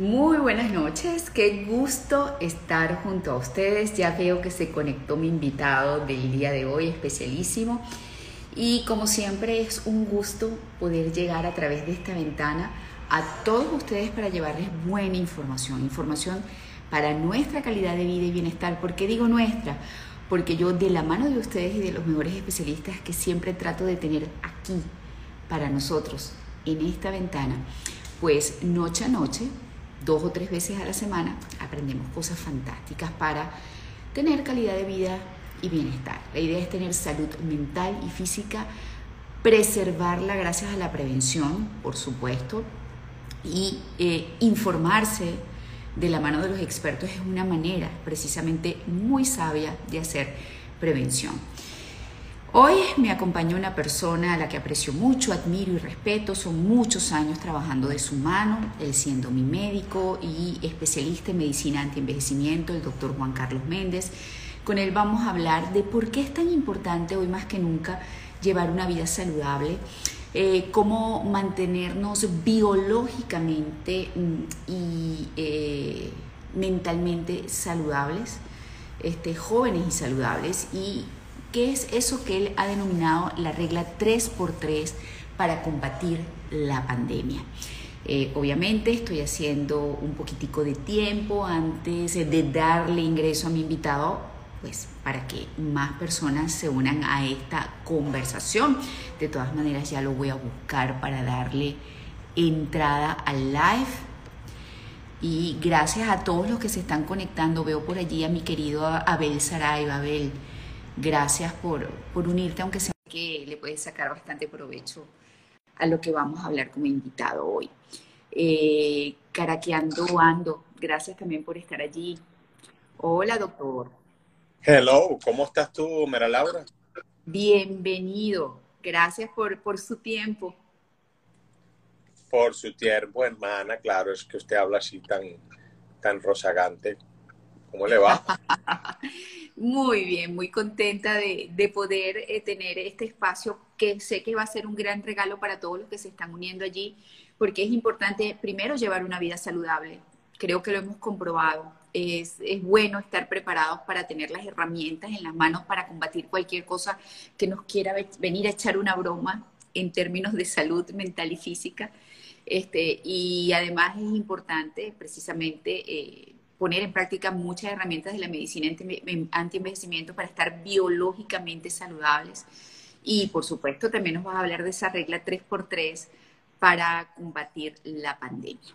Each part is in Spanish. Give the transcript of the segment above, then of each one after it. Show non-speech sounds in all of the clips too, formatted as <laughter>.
Muy buenas noches, qué gusto estar junto a ustedes. Ya veo que se conectó mi invitado del día de hoy, especialísimo. Y como siempre es un gusto poder llegar a través de esta ventana a todos ustedes para llevarles buena información, información para nuestra calidad de vida y bienestar. ¿Por qué digo nuestra? Porque yo de la mano de ustedes y de los mejores especialistas que siempre trato de tener aquí para nosotros, en esta ventana, pues noche a noche, dos o tres veces a la semana, aprendemos cosas fantásticas para tener calidad de vida y bienestar. La idea es tener salud mental y física, preservarla gracias a la prevención, por supuesto, y eh, informarse de la mano de los expertos es una manera precisamente muy sabia de hacer prevención. Hoy me acompaña una persona a la que aprecio mucho, admiro y respeto. Son muchos años trabajando de su mano, él siendo mi médico y especialista en medicina antienvejecimiento, el doctor Juan Carlos Méndez. Con él vamos a hablar de por qué es tan importante hoy más que nunca llevar una vida saludable, eh, cómo mantenernos biológicamente mm, y eh, mentalmente saludables, este, jóvenes y saludables y ¿Qué es eso que él ha denominado la regla 3x3 para combatir la pandemia? Eh, obviamente estoy haciendo un poquitico de tiempo antes de darle ingreso a mi invitado, pues para que más personas se unan a esta conversación. De todas maneras ya lo voy a buscar para darle entrada al live. Y gracias a todos los que se están conectando, veo por allí a mi querido Abel Saraiva. Abel, Gracias por, unirte, aunque sea que le puedes sacar bastante provecho a lo que vamos a hablar como invitado hoy. Eh, Caraqueando Ando, gracias también por estar allí. Hola, doctor. Hello, ¿cómo estás tú, Mera Laura? Bienvenido, gracias por, por su tiempo. Por su tiempo, hermana, claro, es que usted habla así tan, tan rozagante. ¿Cómo le va? <laughs> Muy bien, muy contenta de, poder eh, tener este espacio que sé que va a ser un gran regalo para todos los que se están uniendo allí, porque es importante primero llevar una vida saludable. Creo que lo hemos comprobado. Es, es bueno estar preparados para tener las herramientas en las manos para combatir cualquier cosa que nos quiera venir a echar una broma en términos de salud mental y física. Este, y además es importante precisamente eh, poner en práctica muchas herramientas de la medicina anti-envejecimiento para estar biológicamente saludables. Y por supuesto también nos vas a hablar de esa regla 3x3 para combatir la pandemia.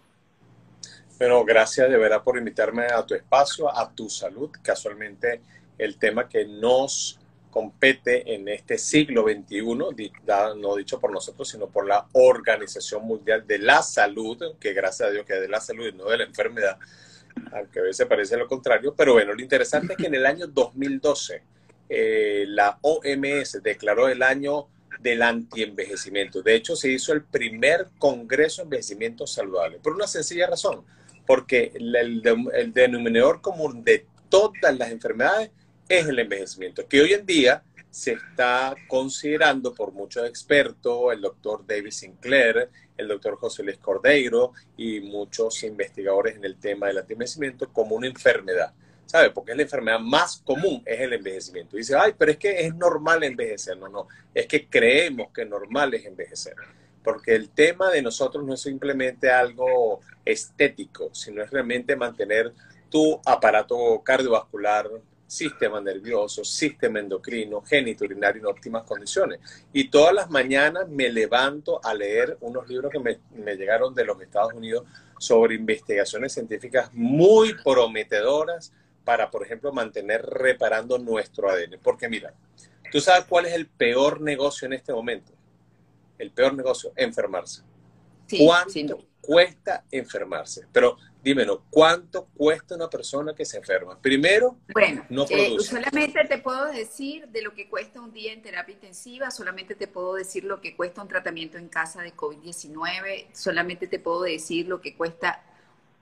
Bueno, gracias de verdad por invitarme a tu espacio, a tu salud. Casualmente el tema que nos compete en este siglo XXI, no dicho por nosotros, sino por la Organización Mundial de la Salud, que gracias a Dios que es de la salud y no de la enfermedad, aunque a veces parece lo contrario, pero bueno, lo interesante es que en el año 2012 eh, la OMS declaró el año del antienvejecimiento. De hecho, se hizo el primer Congreso de Envejecimiento Saludable, por una sencilla razón, porque el, el denominador común de todas las enfermedades es el envejecimiento, que hoy en día se está considerando por muchos expertos, el doctor David Sinclair, el doctor José Luis Cordeiro y muchos investigadores en el tema del envejecimiento como una enfermedad. ¿Sabe? Porque es la enfermedad más común, es el envejecimiento. dice, ay, pero es que es normal envejecer. No, no, es que creemos que normal es envejecer. Porque el tema de nosotros no es simplemente algo estético, sino es realmente mantener tu aparato cardiovascular, sistema nervioso, sistema endocrino, génito urinario en óptimas condiciones. Y todas las mañanas me levanto a leer unos libros que me, me llegaron de los Estados Unidos sobre investigaciones científicas muy prometedoras para, por ejemplo, mantener reparando nuestro ADN. Porque mira, ¿tú sabes cuál es el peor negocio en este momento? El peor negocio, enfermarse. ¿Cuánto cuesta enfermarse? Pero dímelo, ¿cuánto cuesta una persona que se enferma? Primero, bueno, no eh, solamente te puedo decir de lo que cuesta un día en terapia intensiva, solamente te puedo decir lo que cuesta un tratamiento en casa de COVID-19, solamente te puedo decir lo que cuesta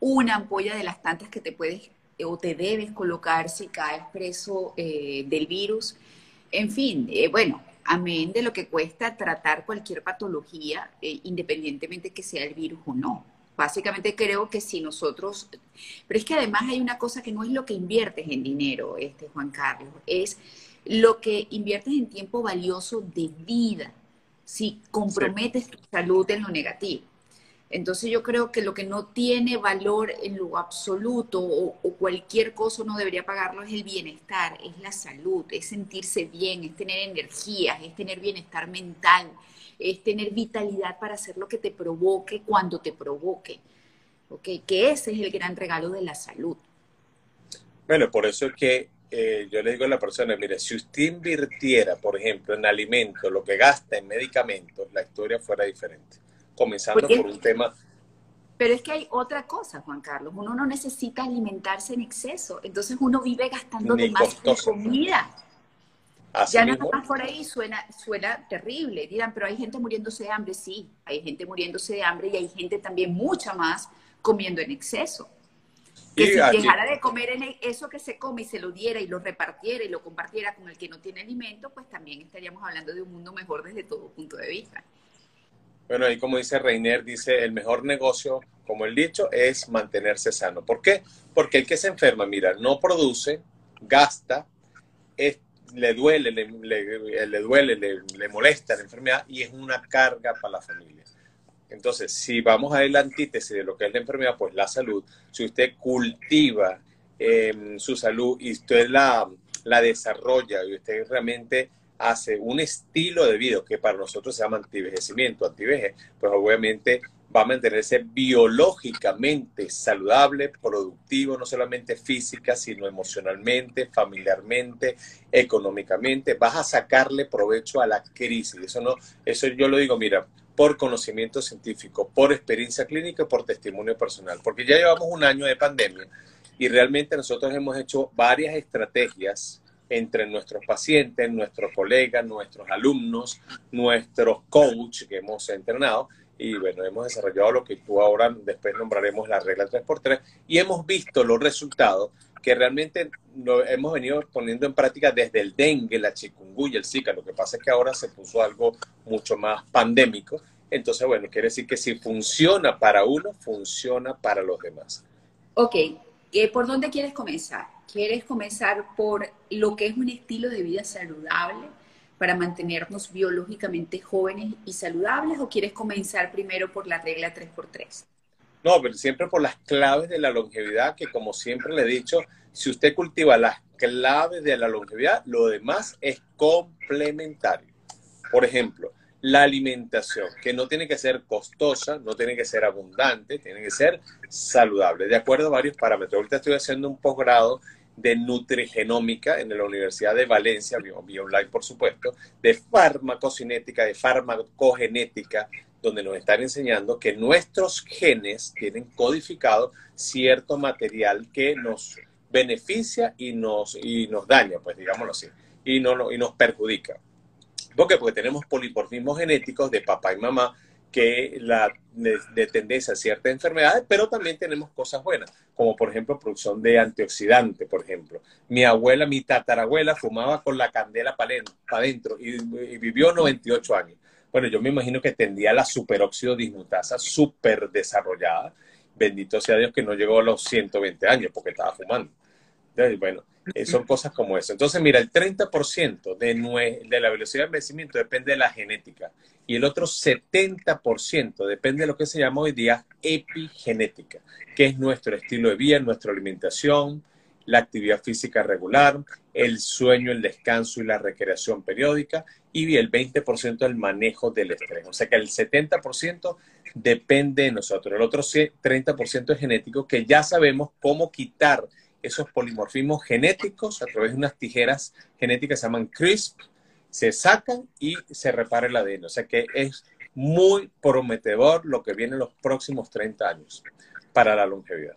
una ampolla de las tantas que te puedes o te debes colocar si caes preso eh, del virus. En fin, eh, bueno, amén de lo que cuesta tratar cualquier patología, independientemente que sea el virus o no Básicamente creo que si nosotros, pero es que además hay una cosa que no es lo que inviertes en dinero, este Juan Carlos, es lo que inviertes en tiempo valioso de vida, si comprometes tu salud en lo negativo. Entonces yo creo que lo que no tiene valor en lo absoluto o, cualquier cosa no debería pagarlo es el bienestar, es la salud, es sentirse bien, es tener energías, es tener bienestar mental, es tener vitalidad para hacer lo que te provoque cuando te provoque. ¿okay? Que ese es el gran regalo de la salud. Bueno, por eso es que eh, yo le digo a la persona, mire, si usted invirtiera, por ejemplo, en alimentos, lo que gasta en medicamentos, la historia fuera diferente comenzando por un tema. Pero es que hay otra cosa, Juan Carlos. Uno no necesita alimentarse en exceso. Entonces uno vive gastando de más comida. Ya nada más por ahí suena, suena terrible. Dirán, pero hay gente muriéndose de hambre. Sí, hay gente muriéndose de hambre y hay gente también mucha más comiendo en exceso. Que si dejara de comer en eso que se come y se lo diera y lo repartiera y lo compartiera con el que no tiene alimento, pues también estaríamos hablando de un mundo mejor desde todo punto de vista. Bueno, ahí como dice Reiner, dice, el mejor negocio, como el dicho, es mantenerse sano. ¿Por qué? Porque el que se enferma, mira, no produce, gasta, le duele, le, le, duele, le, molesta la enfermedad y es una carga para la familia. Entonces, si vamos a la antítesis de lo que es la enfermedad, pues la salud, si usted cultiva em, su salud y usted la, la desarrolla y usted realmente hace un estilo de vida que para nosotros se llama antivejecimiento, antiveje, pues obviamente va a mantenerse biológicamente saludable, productivo, no solamente física, sino emocionalmente, familiarmente, económicamente. Vas a sacarle provecho a la crisis. Eso no, eso yo lo digo, mira, por conocimiento científico, por experiencia clínica por testimonio personal, porque ya llevamos un año de pandemia y realmente nosotros hemos hecho varias estrategias entre nuestros pacientes, nuestros colegas, nuestros alumnos, nuestros coach que hemos entrenado. Y bueno, hemos desarrollado lo que tú ahora después nombraremos la regla 3x3 y hemos visto los resultados que realmente lo hemos venido poniendo en práctica desde el dengue, la chikungunya, el zika. Lo que pasa es que ahora se puso algo mucho más pandémico. Entonces, bueno, quiere decir que si funciona para uno, funciona para los demás. Ok, ¿por dónde quieres comenzar? ¿Quieres comenzar por lo que es un estilo de vida saludable para mantenernos biológicamente jóvenes y saludables o quieres comenzar primero por la regla 3x3? No, pero siempre por las claves de la longevidad, que como siempre le he dicho, si usted cultiva las claves de la longevidad, lo demás es complementario. Por ejemplo, la alimentación, que no tiene que ser costosa, no tiene que ser abundante, tiene que ser saludable, de acuerdo a varios parámetros. Ahorita estoy haciendo un posgrado de nutrigenómica en la Universidad de Valencia, BioLife por supuesto, de farmacocinética, de farmacogenética, donde nos están enseñando que nuestros genes tienen codificado cierto material que nos beneficia y nos, y nos daña, pues digámoslo así, y, no, y nos perjudica. ¿Por qué? Porque tenemos polimorfismos genéticos de papá y mamá que la de, tendencia a ciertas enfermedades, pero también tenemos cosas buenas, como por ejemplo producción de antioxidante, por ejemplo. Mi abuela, mi tatarabuela fumaba con la candela para adentro y, vivió 98 años. Bueno, yo me imagino que tendría la superóxido dismutasa súper desarrollada. Bendito sea Dios que no llegó a los 120 años porque estaba fumando. Bueno, eh, son <laughs> cosas como eso. Entonces, mira, el 30% de, de la velocidad de envejecimiento depende de la genética y el otro 70% depende de lo que se llama hoy día epigenética, que es nuestro estilo de vida, nuestra alimentación, la actividad física regular, el sueño, el descanso y la recreación periódica y el 20% del manejo del estrés. O sea que el 70% depende de nosotros. El otro 30% es genético que ya sabemos cómo quitar esos polimorfismos genéticos a través de unas tijeras genéticas que se llaman CRISP, se sacan y se repara el ADN. O sea que es muy prometedor lo que viene en los próximos 30 años para la longevidad.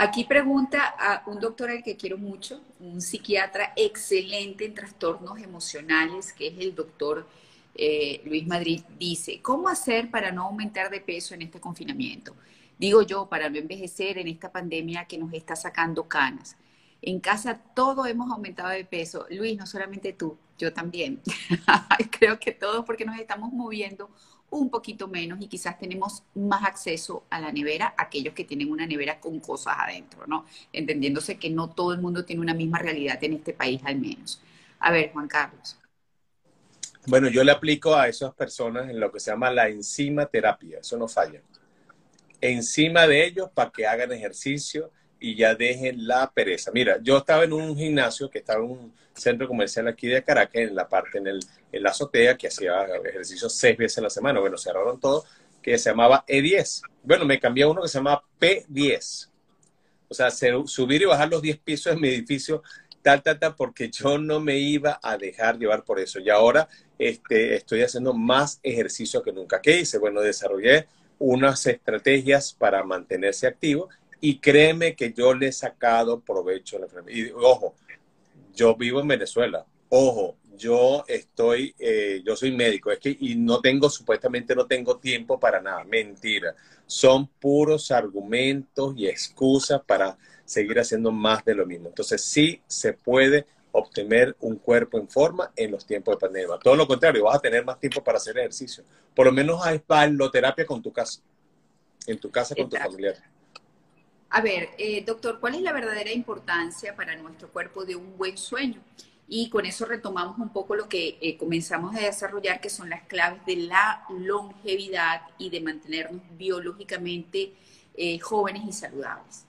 Aquí pregunta a un doctor al que quiero mucho, un psiquiatra excelente en trastornos emocionales, que es el doctor eh, Luis Madrid, dice, ¿cómo hacer para no aumentar de peso en este confinamiento? Digo yo, para no envejecer en esta pandemia que nos está sacando canas. En casa todos hemos aumentado de peso. Luis, no solamente tú, yo también. <laughs> Creo que todos porque nos estamos moviendo un poquito menos y quizás tenemos más acceso a la nevera, aquellos que tienen una nevera con cosas adentro, ¿no? Entendiéndose que no todo el mundo tiene una misma realidad en este país al menos. A ver, Juan Carlos. Bueno, yo le aplico a esas personas en lo que se llama la enzima terapia, eso no falla. Encima de ellos para que hagan ejercicio y ya dejen la pereza. Mira, yo estaba en un gimnasio que estaba en un centro comercial aquí de Caracas, en la parte, en, el, en la azotea, que hacía ejercicio seis veces a la semana. Bueno, cerraron todo, que se llamaba E10. Bueno, me cambié uno que se llama P10. O sea, subir y bajar los 10 pisos en mi edificio, tal, tal, tal, porque yo no me iba a dejar llevar por eso. Y ahora este, estoy haciendo más ejercicio que nunca. ¿Qué hice? Bueno, desarrollé unas estrategias para mantenerse activo y créeme que yo le he sacado provecho a la enfermedad. Y ojo, yo vivo en Venezuela. Ojo, yo estoy, eh, yo soy médico, es que y no tengo, supuestamente no tengo tiempo para nada. Mentira. Son puros argumentos y excusas para seguir haciendo más de lo mismo. Entonces sí se puede obtener un cuerpo en forma en los tiempos de pandemia. Todo lo contrario, vas a tener más tiempo para hacer ejercicio. Por lo menos hay terapia con tu casa, en tu casa con tu familiar. A ver, eh, doctor, ¿cuál es la verdadera importancia para nuestro cuerpo de un buen sueño? Y con eso retomamos un poco lo que eh, comenzamos a desarrollar, que son las claves de la longevidad y de mantenernos biológicamente eh, jóvenes y saludables.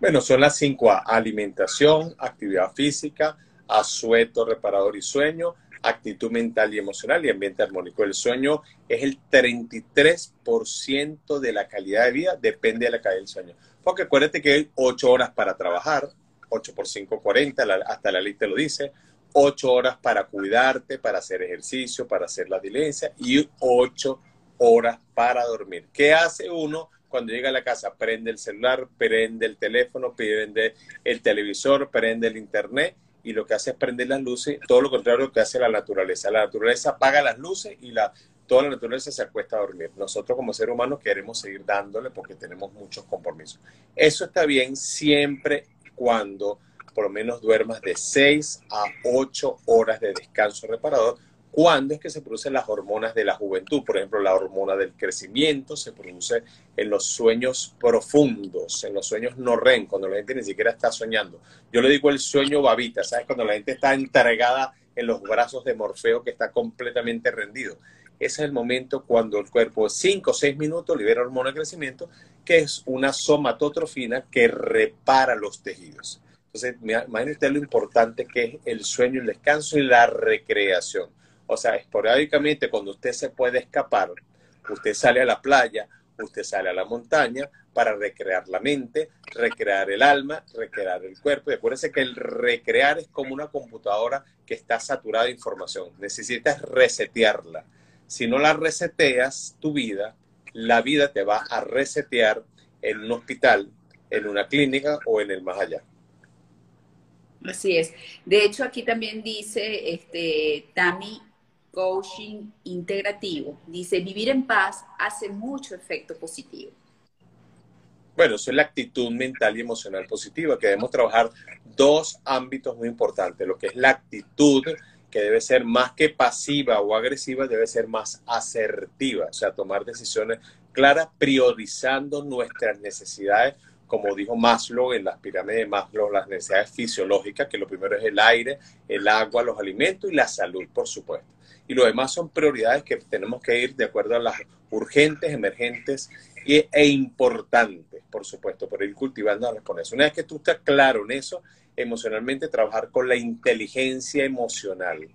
Bueno, son las cinco A. Alimentación, actividad física, asueto, reparador y sueño, actitud mental y emocional y ambiente armónico. El sueño es el 33% de la calidad de vida, depende de la calidad del sueño. Porque acuérdate que hay 8 horas para trabajar, 8 por 5, 40, hasta la lista lo dice, 8 horas para cuidarte, para hacer ejercicio, para hacer la diligencia y 8 horas para dormir. ¿Qué hace uno? cuando llega a la casa prende el celular, prende el teléfono, prende el televisor, prende el internet y lo que hace es prender las luces, todo lo contrario que hace la naturaleza. La naturaleza apaga las luces y la, toda la naturaleza se acuesta a dormir. Nosotros como seres humanos queremos seguir dándole porque tenemos muchos compromisos. Eso está bien siempre cuando por lo menos duermas de 6 a 8 horas de descanso reparador ¿Cuándo es que se producen las hormonas de la juventud? Por ejemplo, la hormona del crecimiento se produce en los sueños profundos, en los sueños no REM, cuando la gente ni siquiera está soñando. Yo le digo el sueño babita, ¿sabes? Cuando la gente está entregada en los brazos de Morfeo que está completamente rendido. Ese es el momento cuando el cuerpo, 5 o 6 minutos, libera hormona de crecimiento, que es una somatotrofina que repara los tejidos. Entonces, imagínate lo importante que es el sueño, el descanso y la recreación. O sea, esporádicamente cuando usted se puede escapar, usted sale a la playa, usted sale a la montaña para recrear la mente, recrear el alma, recrear el cuerpo. Y acuérdense que el recrear es como una computadora que está saturada de información. Necesitas resetearla. Si no la reseteas tu vida, la vida te va a resetear en un hospital, en una clínica o en el más allá. Así es. De hecho, aquí también dice este, Tami coaching integrativo. Dice, vivir en paz hace mucho efecto positivo. Bueno, eso es la actitud mental y emocional positiva, que debemos trabajar dos ámbitos muy importantes. Lo que es la actitud, que debe ser más que pasiva o agresiva, debe ser más asertiva, o sea, tomar decisiones claras, priorizando nuestras necesidades, como dijo Maslow en las pirámides de Maslow, las necesidades fisiológicas, que lo primero es el aire, el agua, los alimentos y la salud, por supuesto y lo demás son prioridades que tenemos que ir de acuerdo a las urgentes, emergentes e importantes, por supuesto, por ir cultivando la respuesta. Una vez que tú estás claro en eso, emocionalmente trabajar con la inteligencia emocional.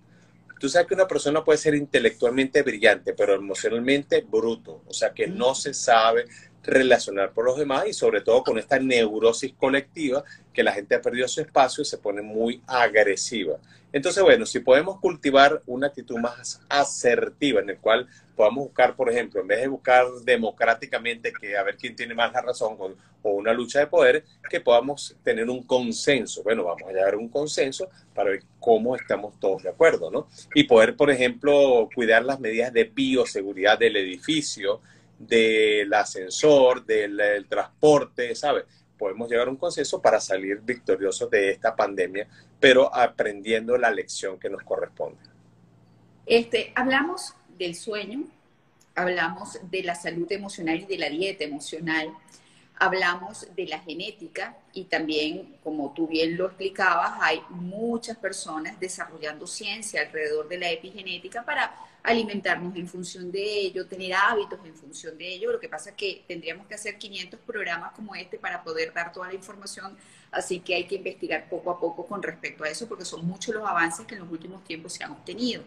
Tú sabes que una persona puede ser intelectualmente brillante, pero emocionalmente bruto, o sea que no se sabe relacionar por los demás y sobre todo con esta neurosis colectiva que la gente ha perdido su espacio y se pone muy agresiva. Entonces, bueno, si podemos cultivar una actitud más asertiva en el cual podamos buscar, por ejemplo, en vez de buscar democráticamente que a ver quién tiene más la razón o, una lucha de poder, que podamos tener un consenso. Bueno, vamos a llegar a un consenso para ver cómo estamos todos de acuerdo, ¿no? Y poder, por ejemplo, cuidar las medidas de bioseguridad del edificio, del ascensor, del, transporte, ¿sabes? Podemos llegar a un consenso para salir victoriosos de esta pandemia, pero aprendiendo la lección que nos corresponde. Este, hablamos del sueño, hablamos de la salud emocional y de la dieta emocional, hablamos de la genética y también, como tú bien lo explicabas, hay muchas personas desarrollando ciencia alrededor de la epigenética para alimentarnos en función de ello, tener hábitos en función de ello. Lo que pasa es que tendríamos que hacer 500 programas como este para poder dar toda la información, así que hay que investigar poco a poco con respecto a eso porque son muchos los avances que en los últimos tiempos se han obtenido.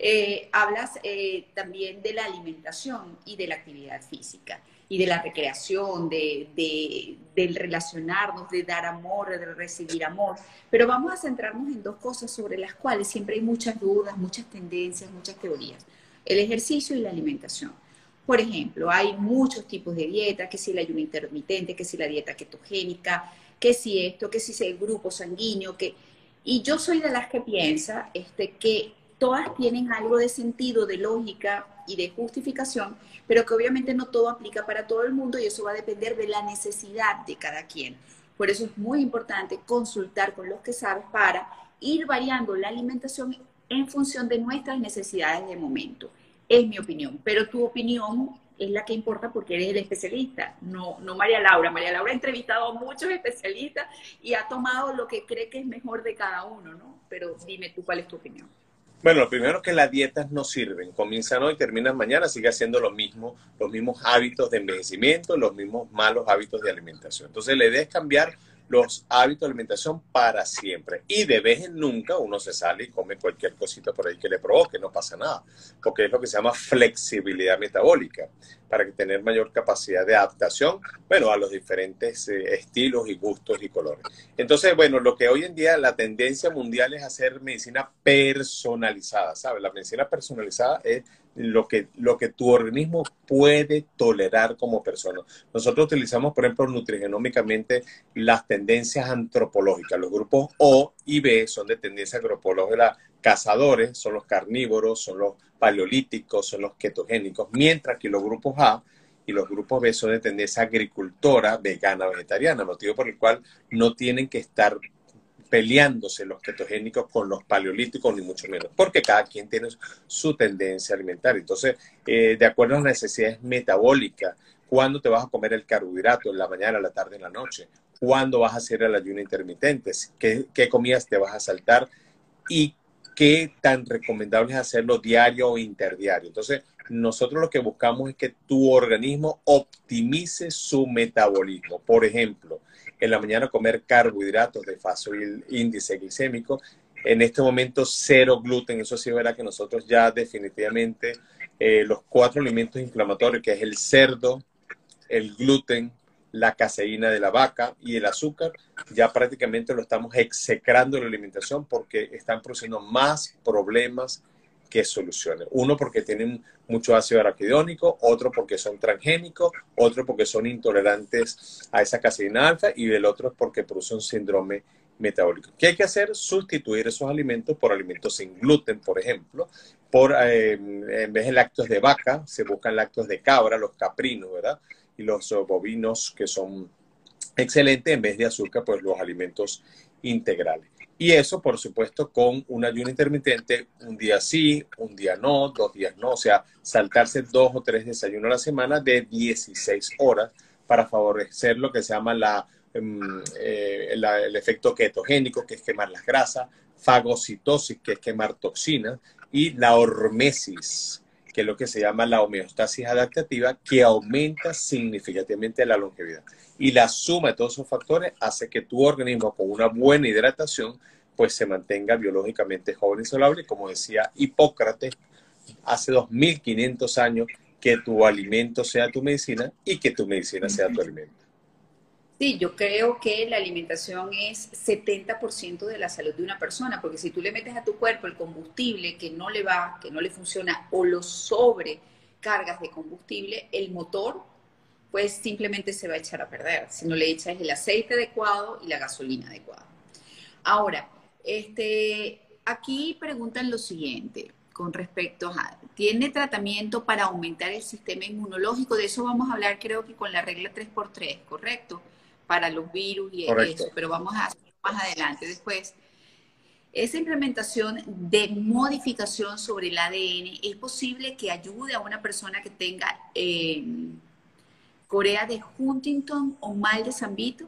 Eh, hablas eh, también de la alimentación y de la actividad física y de la recreación, de, de, del relacionarnos, de dar amor, de recibir amor. Pero vamos a centrarnos en dos cosas sobre las cuales siempre hay muchas dudas, muchas tendencias, muchas teorías. El ejercicio y la alimentación. Por ejemplo, hay muchos tipos de dieta, que si el ayuno intermitente, que si la dieta ketogénica, que si esto, que si el grupo sanguíneo, que... Y yo soy de las que piensa este, que todas tienen algo de sentido, de lógica y de justificación, pero que obviamente no todo aplica para todo el mundo y eso va a depender de la necesidad de cada quien. Por eso es muy importante consultar con los que sabes para ir variando la alimentación en función de nuestras necesidades de momento. Es mi opinión, pero tu opinión es la que importa porque eres el especialista, no, no María Laura. María Laura ha entrevistado a muchos especialistas y ha tomado lo que cree que es mejor de cada uno, ¿no? Pero dime tú cuál es tu opinión. Bueno, lo primero es que las dietas no sirven. Comienzan hoy, terminan mañana, sigue haciendo lo mismo, los mismos hábitos de envejecimiento, los mismos malos hábitos de alimentación. Entonces, la idea es cambiar los hábitos de alimentación para siempre. Y de vez en nunca uno se sale y come cualquier cosita por ahí que le provoque, no pasa nada, porque es lo que se llama flexibilidad metabólica, para tener mayor capacidad de adaptación, bueno, a los diferentes eh, estilos y gustos y colores. Entonces, bueno, lo que hoy en día la tendencia mundial es hacer medicina personalizada, ¿sabes? La medicina personalizada es lo que, lo que tu organismo puede tolerar como persona. Nosotros utilizamos, por ejemplo, nutrigenómicamente las tendencias antropológicas. Los grupos O y B son de tendencia antropológica cazadores, son los carnívoros, son los paleolíticos, son los ketogénicos, mientras que los grupos A y los grupos B son de tendencia agricultora, vegana, vegetariana, motivo por el cual no tienen que estar peleándose los ketogénicos con los paleolíticos, ni mucho menos, porque cada quien tiene su tendencia alimentaria. Entonces, eh, de acuerdo a las necesidades metabólicas, ¿cuándo te vas a comer el carbohidrato? ¿En la mañana, la tarde, en la noche? ¿Cuándo vas a hacer el ayuno intermitente? ¿Qué, qué comidas te vas a saltar? ¿Y qué tan recomendable es hacerlo diario o interdiario? Entonces, nosotros lo que buscamos es que tu organismo optimice su metabolismo. Por ejemplo, en la mañana comer carbohidratos de fácil índice glicémico. En este momento cero gluten, eso sí verá que nosotros ya definitivamente eh, los cuatro alimentos inflamatorios, que es el cerdo, el gluten, la caseína de la vaca y el azúcar, ya prácticamente lo estamos execrando en la alimentación porque están produciendo más problemas que soluciones. Uno porque tienen mucho ácido araquidónico, otro porque son transgénicos, otro porque son intolerantes a esa caseína alfa y el otro es porque produce un síndrome metabólico. ¿Qué hay que hacer? Sustituir esos alimentos por alimentos sin gluten, por ejemplo. Por, eh, en vez de lácteos de vaca, se buscan lácteos de cabra, los caprinos, ¿verdad? Y los bovinos que son excelentes, en vez de azúcar, pues los alimentos integrales. Y eso, por supuesto, con un ayuno intermitente, un día sí, un día no, dos días no, o sea, saltarse dos o tres desayunos a la semana de 16 horas para favorecer lo que se llama la, em, eh, el efecto ketogénico, que es quemar las grasas, fagocitosis, que es quemar toxinas, y la hormesis, que es lo que se llama la homeostasis adaptativa, que aumenta significativamente la longevidad. Y la suma de todos esos factores hace que tu organismo con una buena hidratación pues se mantenga biológicamente joven y saludable, como decía Hipócrates hace 2500 años, que tu alimento sea tu medicina y que tu medicina sea tu alimento. Sí, yo creo que la alimentación es 70% de la salud de una persona, porque si tú le metes a tu cuerpo el combustible que no le va, que no le funciona, o lo sobrecargas de combustible, el motor pues simplemente se va a echar a perder. Si no le echas el aceite adecuado y la gasolina adecuada. Ahora, este, aquí preguntan lo siguiente con respecto a, ¿tiene tratamiento para aumentar el sistema inmunológico? De eso vamos a hablar creo que con la regla 3x3, ¿correcto? Para los virus y eso, pero vamos a hacer más adelante después. esa implementación de modificación sobre el ADN es posible que ayude a una persona que tenga eh, Corea de Huntington o mal de San Vito?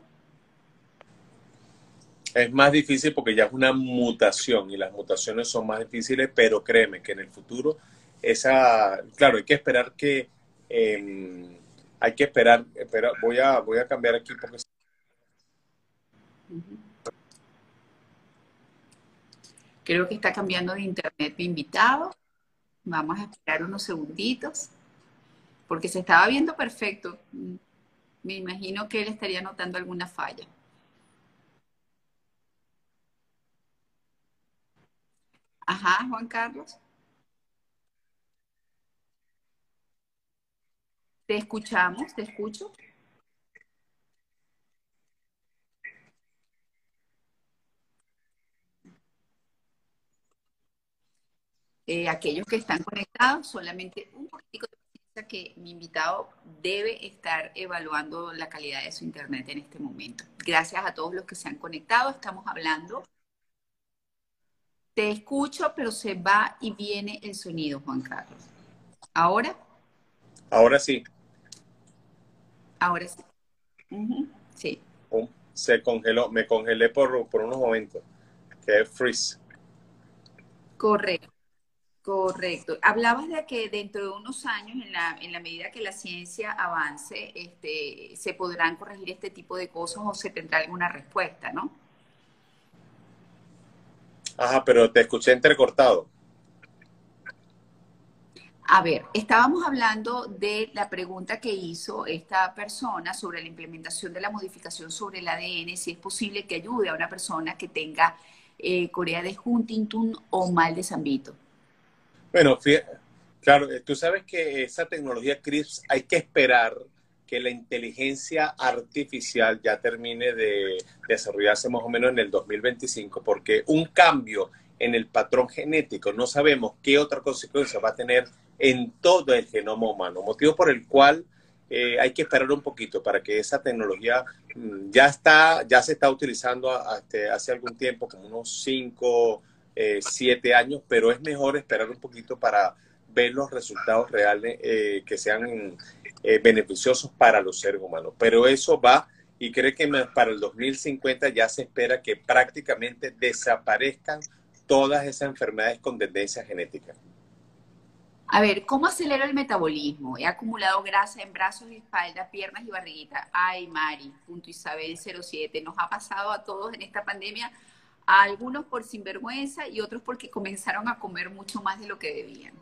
Es más difícil porque ya es una mutación y las mutaciones son más difíciles, pero créeme que en el futuro esa, claro, hay que esperar que, em, hay que esperar, espera, voy a, voy a cambiar aquí porque... Creo que está cambiando de internet mi invitado. Vamos a esperar unos segunditos, porque se estaba viendo perfecto. Me imagino que él estaría notando alguna falla. Ajá, Juan Carlos. Te escuchamos, te escucho. Eh, aquellos que están conectados, solamente un poquito de paciencia que mi invitado debe estar evaluando la calidad de su internet en este momento. Gracias a todos los que se han conectado. Estamos hablando. Te escucho, pero se va y viene el sonido, Juan Carlos. ¿Ahora? Ahora sí. Ahora sí. Sí. Se congeló, me congelé por, por unos momentos, que es freeze. Correcto. Correcto. Hablabas de que dentro de unos años, en la, en la medida que la ciencia avance, este, se podrán corregir este tipo de cosas o se tendrá alguna respuesta, ¿no? Ajá, pero te escuché entrecortado. A ver, estábamos hablando de la pregunta que hizo esta persona sobre la implementación de la modificación sobre el ADN, si es posible que ayude a una persona que tenga eh, Corea de Huntington o mal de San Vito. Bueno, claro, eh, tú sabes que esa tecnología CRISPR hay que esperar que la inteligencia artificial ya termine de desarrollarse más o menos en el 2025, porque un cambio en el patrón genético no sabemos qué otra consecuencia va a tener en todo el genoma humano, motivo por el cual eh, hay que esperar un poquito para que esa tecnología mm, ya está, ya se está utilizando este, hace algún tiempo, como unos cinco eh, siete años, pero es mejor esperar un poquito para ver los resultados reales eh, que sean eh, beneficiosos para los seres humanos. Pero eso va y cree que para el 2050 ya se espera que prácticamente desaparezcan todas esas enfermedades con tendencia genética. A ver, ¿cómo acelera el metabolismo? He acumulado grasa en brazos, espalda, piernas y barriguita. Ay, Mari, punto Isabel 07. Nos ha pasado a todos en esta pandemia algunos por sinvergüenza y otros porque comenzaron a comer mucho más de lo que debían.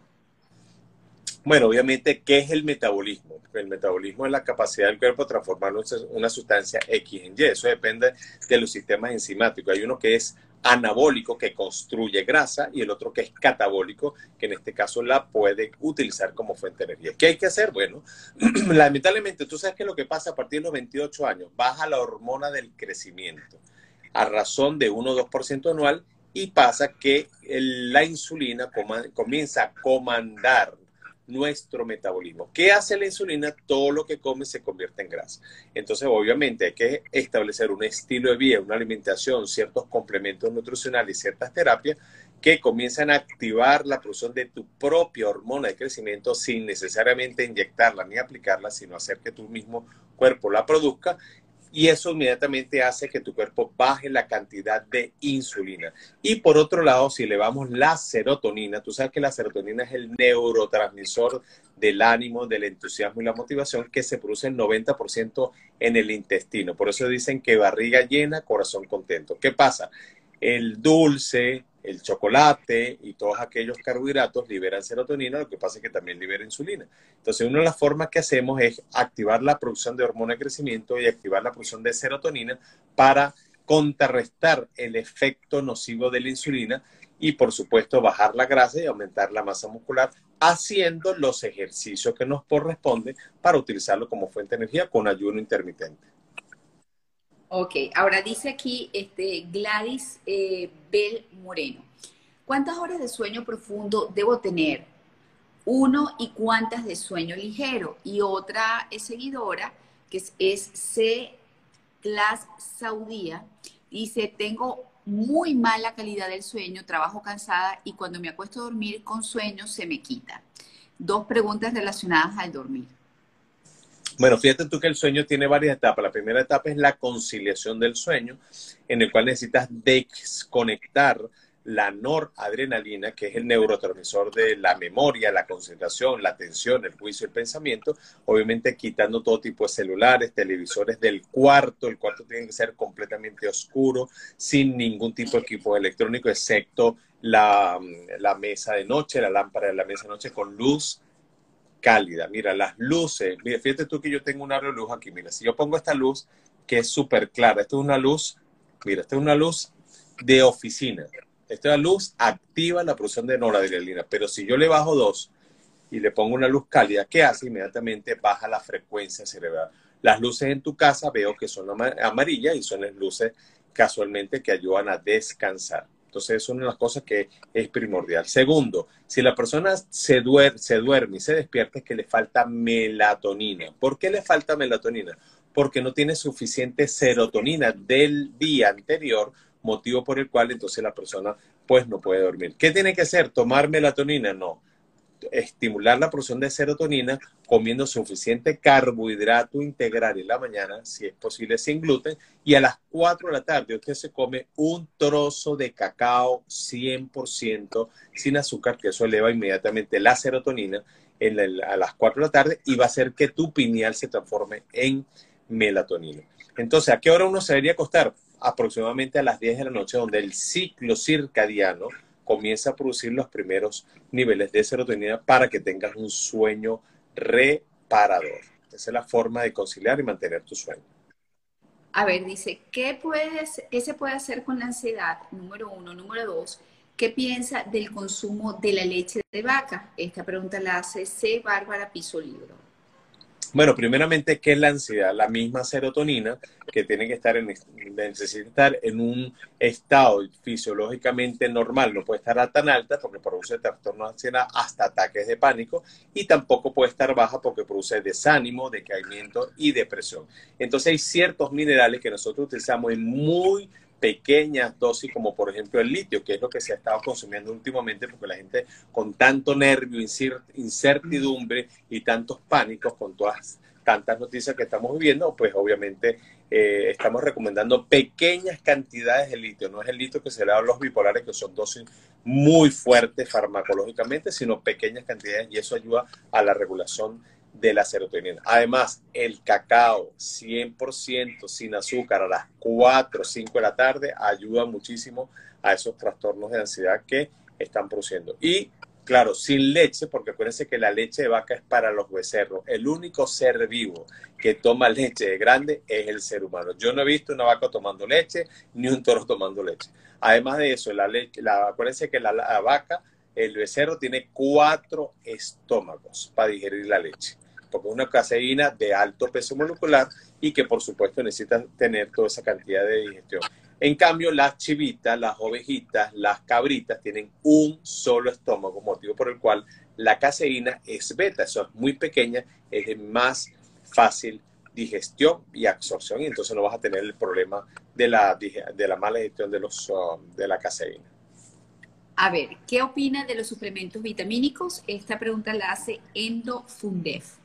Bueno, obviamente, ¿qué es el metabolismo? El metabolismo es la capacidad del cuerpo de transformar una sustancia X en Y. Eso depende de los sistemas enzimáticos. Hay uno que es anabólico, que construye grasa, y el otro que es catabólico, que en este caso la puede utilizar como fuente de energía. ¿Qué hay que hacer? Bueno, <clears throat> lamentablemente, tú sabes que lo que pasa a partir de los 28 años, baja la hormona del crecimiento a razón de 1 o 2% anual y pasa que la insulina comienza a comandar nuestro metabolismo. ¿Qué hace la insulina? Todo lo que come se convierte en grasa. Entonces, obviamente, hay que establecer un estilo de vida, una alimentación, ciertos complementos nutricionales y ciertas terapias que comienzan a activar la producción de tu propia hormona de crecimiento sin necesariamente inyectarla ni aplicarla, sino hacer que tu mismo cuerpo la produzca y eso inmediatamente hace que tu cuerpo baje la cantidad de insulina. Y por otro lado, si elevamos la serotonina, tú sabes que la serotonina es el neurotransmisor del ánimo, del entusiasmo y la motivación que se produce el 90% en el intestino. Por eso dicen que barriga llena, corazón contento. ¿Qué pasa? El dulce, el chocolate y todos aquellos carbohidratos liberan serotonina, lo que pasa es que también libera insulina. Entonces, una de las formas que hacemos es activar la producción de hormona de crecimiento y activar la producción de serotonina para contrarrestar el efecto nocivo de la insulina y, por supuesto, bajar la grasa y aumentar la masa muscular haciendo los ejercicios que nos corresponden para utilizarlo como fuente de energía con ayuno intermitente. Ok, ahora dice aquí este, Gladys eh, Bell Moreno. ¿Cuántas horas de sueño profundo debo tener? Uno, ¿y cuántas de sueño ligero? Y otra seguidora, que es, C. Class Saudía, dice, tengo muy mala calidad del sueño, trabajo cansada y cuando me acuesto a dormir con sueño se me quita. Dos preguntas relacionadas al dormir. Bueno, fíjate tú que el sueño tiene varias etapas. La primera etapa es la conciliación del sueño, en el cual necesitas desconectar la noradrenalina, que es el neurotransmisor de la memoria, la concentración, la atención, el juicio, el pensamiento, obviamente quitando todo tipo de celulares, televisores del cuarto, el cuarto tiene que ser completamente oscuro, sin ningún tipo de equipo electrónico, excepto la, la mesa de noche, la lámpara de la mesa de noche con luz cálida. Mira, las luces, mira, fíjate tú que yo tengo una luz aquí, mira, si yo pongo esta luz que es súper clara, esta es una luz, mira, esta es una luz de oficina. Esta luz activa la producción de noradrenalina, pero si yo le bajo dos y le pongo una luz cálida, ¿qué hace? Inmediatamente baja la frecuencia cerebral. Las luces en tu casa veo que son amarillas y son las luces casualmente que ayudan a descansar. Entonces, es una de las cosas que es primordial. Segundo, si la persona se duerme, se duerme y se despierta, es que le falta melatonina. ¿Por qué le falta melatonina? Porque no tiene suficiente serotonina del día anterior, motivo por el cual entonces la persona pues no puede dormir. ¿Qué tiene que hacer? ¿Tomar melatonina? No estimular la producción de serotonina comiendo suficiente carbohidrato integral en la mañana, si es posible sin gluten, y a las 4 de la tarde usted se come un trozo de cacao 100% sin azúcar, que eso eleva inmediatamente la serotonina a las 4 de la tarde y va a hacer que tu pineal se transforme en melatonina. Entonces, ¿a qué hora uno se debería acostar? Aproximadamente a las 10 de la noche, donde el ciclo circadiano comienza a producir los primeros niveles de serotonina para que tengas un sueño reparador. Esa es la forma de conciliar y mantener tu sueño. A ver, dice, ¿qué, puedes, ¿qué se puede hacer con la ansiedad? Número uno. Número dos, ¿qué piensa del consumo de la leche de vaca? Esta pregunta la hace C. Bárbara Piso Libro. Bueno, primeramente, ¿qué es la ansiedad? La misma serotonina que tiene que estar en, necesita estar en un estado fisiológicamente normal, no puede estar tan alta porque produce trastorno de ansiedad hasta ataques de pánico y tampoco puede estar baja porque produce desánimo, decaimiento y depresión. Entonces hay ciertos minerales que nosotros utilizamos en muy pequeñas dosis, como por ejemplo el litio, que es lo que se ha estado consumiendo últimamente, porque la gente con tanto nervio, incertidumbre y tantos pánicos con todas tantas noticias que estamos viviendo, pues obviamente eh, estamos recomendando pequeñas cantidades de litio. No es el litio que se le da a los bipolares, que son dosis muy fuertes farmacológicamente, sino pequeñas cantidades y eso ayuda a la regulación de la serotonina. Además, el cacao 100% sin azúcar a las 4 o 5 de la tarde ayuda muchísimo a esos trastornos de ansiedad que están produciendo. Y claro, sin leche, porque acuérdense que la leche de vaca es para los becerros. El único ser vivo que toma leche de grande es el ser humano. Yo no he visto una vaca tomando leche ni un toro tomando leche. Además de eso, la leche, la, acuérdense que la vaca, el becerro tiene cuatro estómagos para digerir la leche porque es una caseína de alto peso molecular y que por supuesto necesita tener toda esa cantidad de digestión. En cambio, las chivitas, las ovejitas, las cabritas tienen un solo estómago, motivo por el cual la caseína es beta, eso es muy pequeña, es más fácil digestión y absorción y entonces no vas a tener el problema de la, de la mala digestión de, los, um, de la caseína. A ver, ¿qué opina de los suplementos vitamínicos? Esta pregunta la hace Endofundef.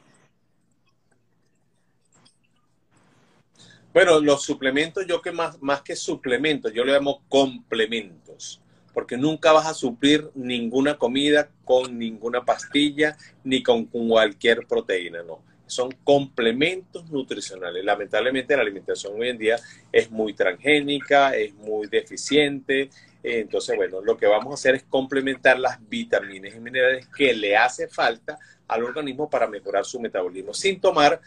Bueno, los suplementos, yo que más, más que suplementos, yo le llamo complementos, porque nunca vas a suplir ninguna comida con ninguna pastilla ni con, cualquier proteína, no. Son complementos nutricionales. Lamentablemente la alimentación hoy en día es muy transgénica, es muy deficiente. Entonces, bueno, lo que vamos a hacer es complementar las vitaminas y minerales que le hace falta al organismo para mejorar su metabolismo, sin tomar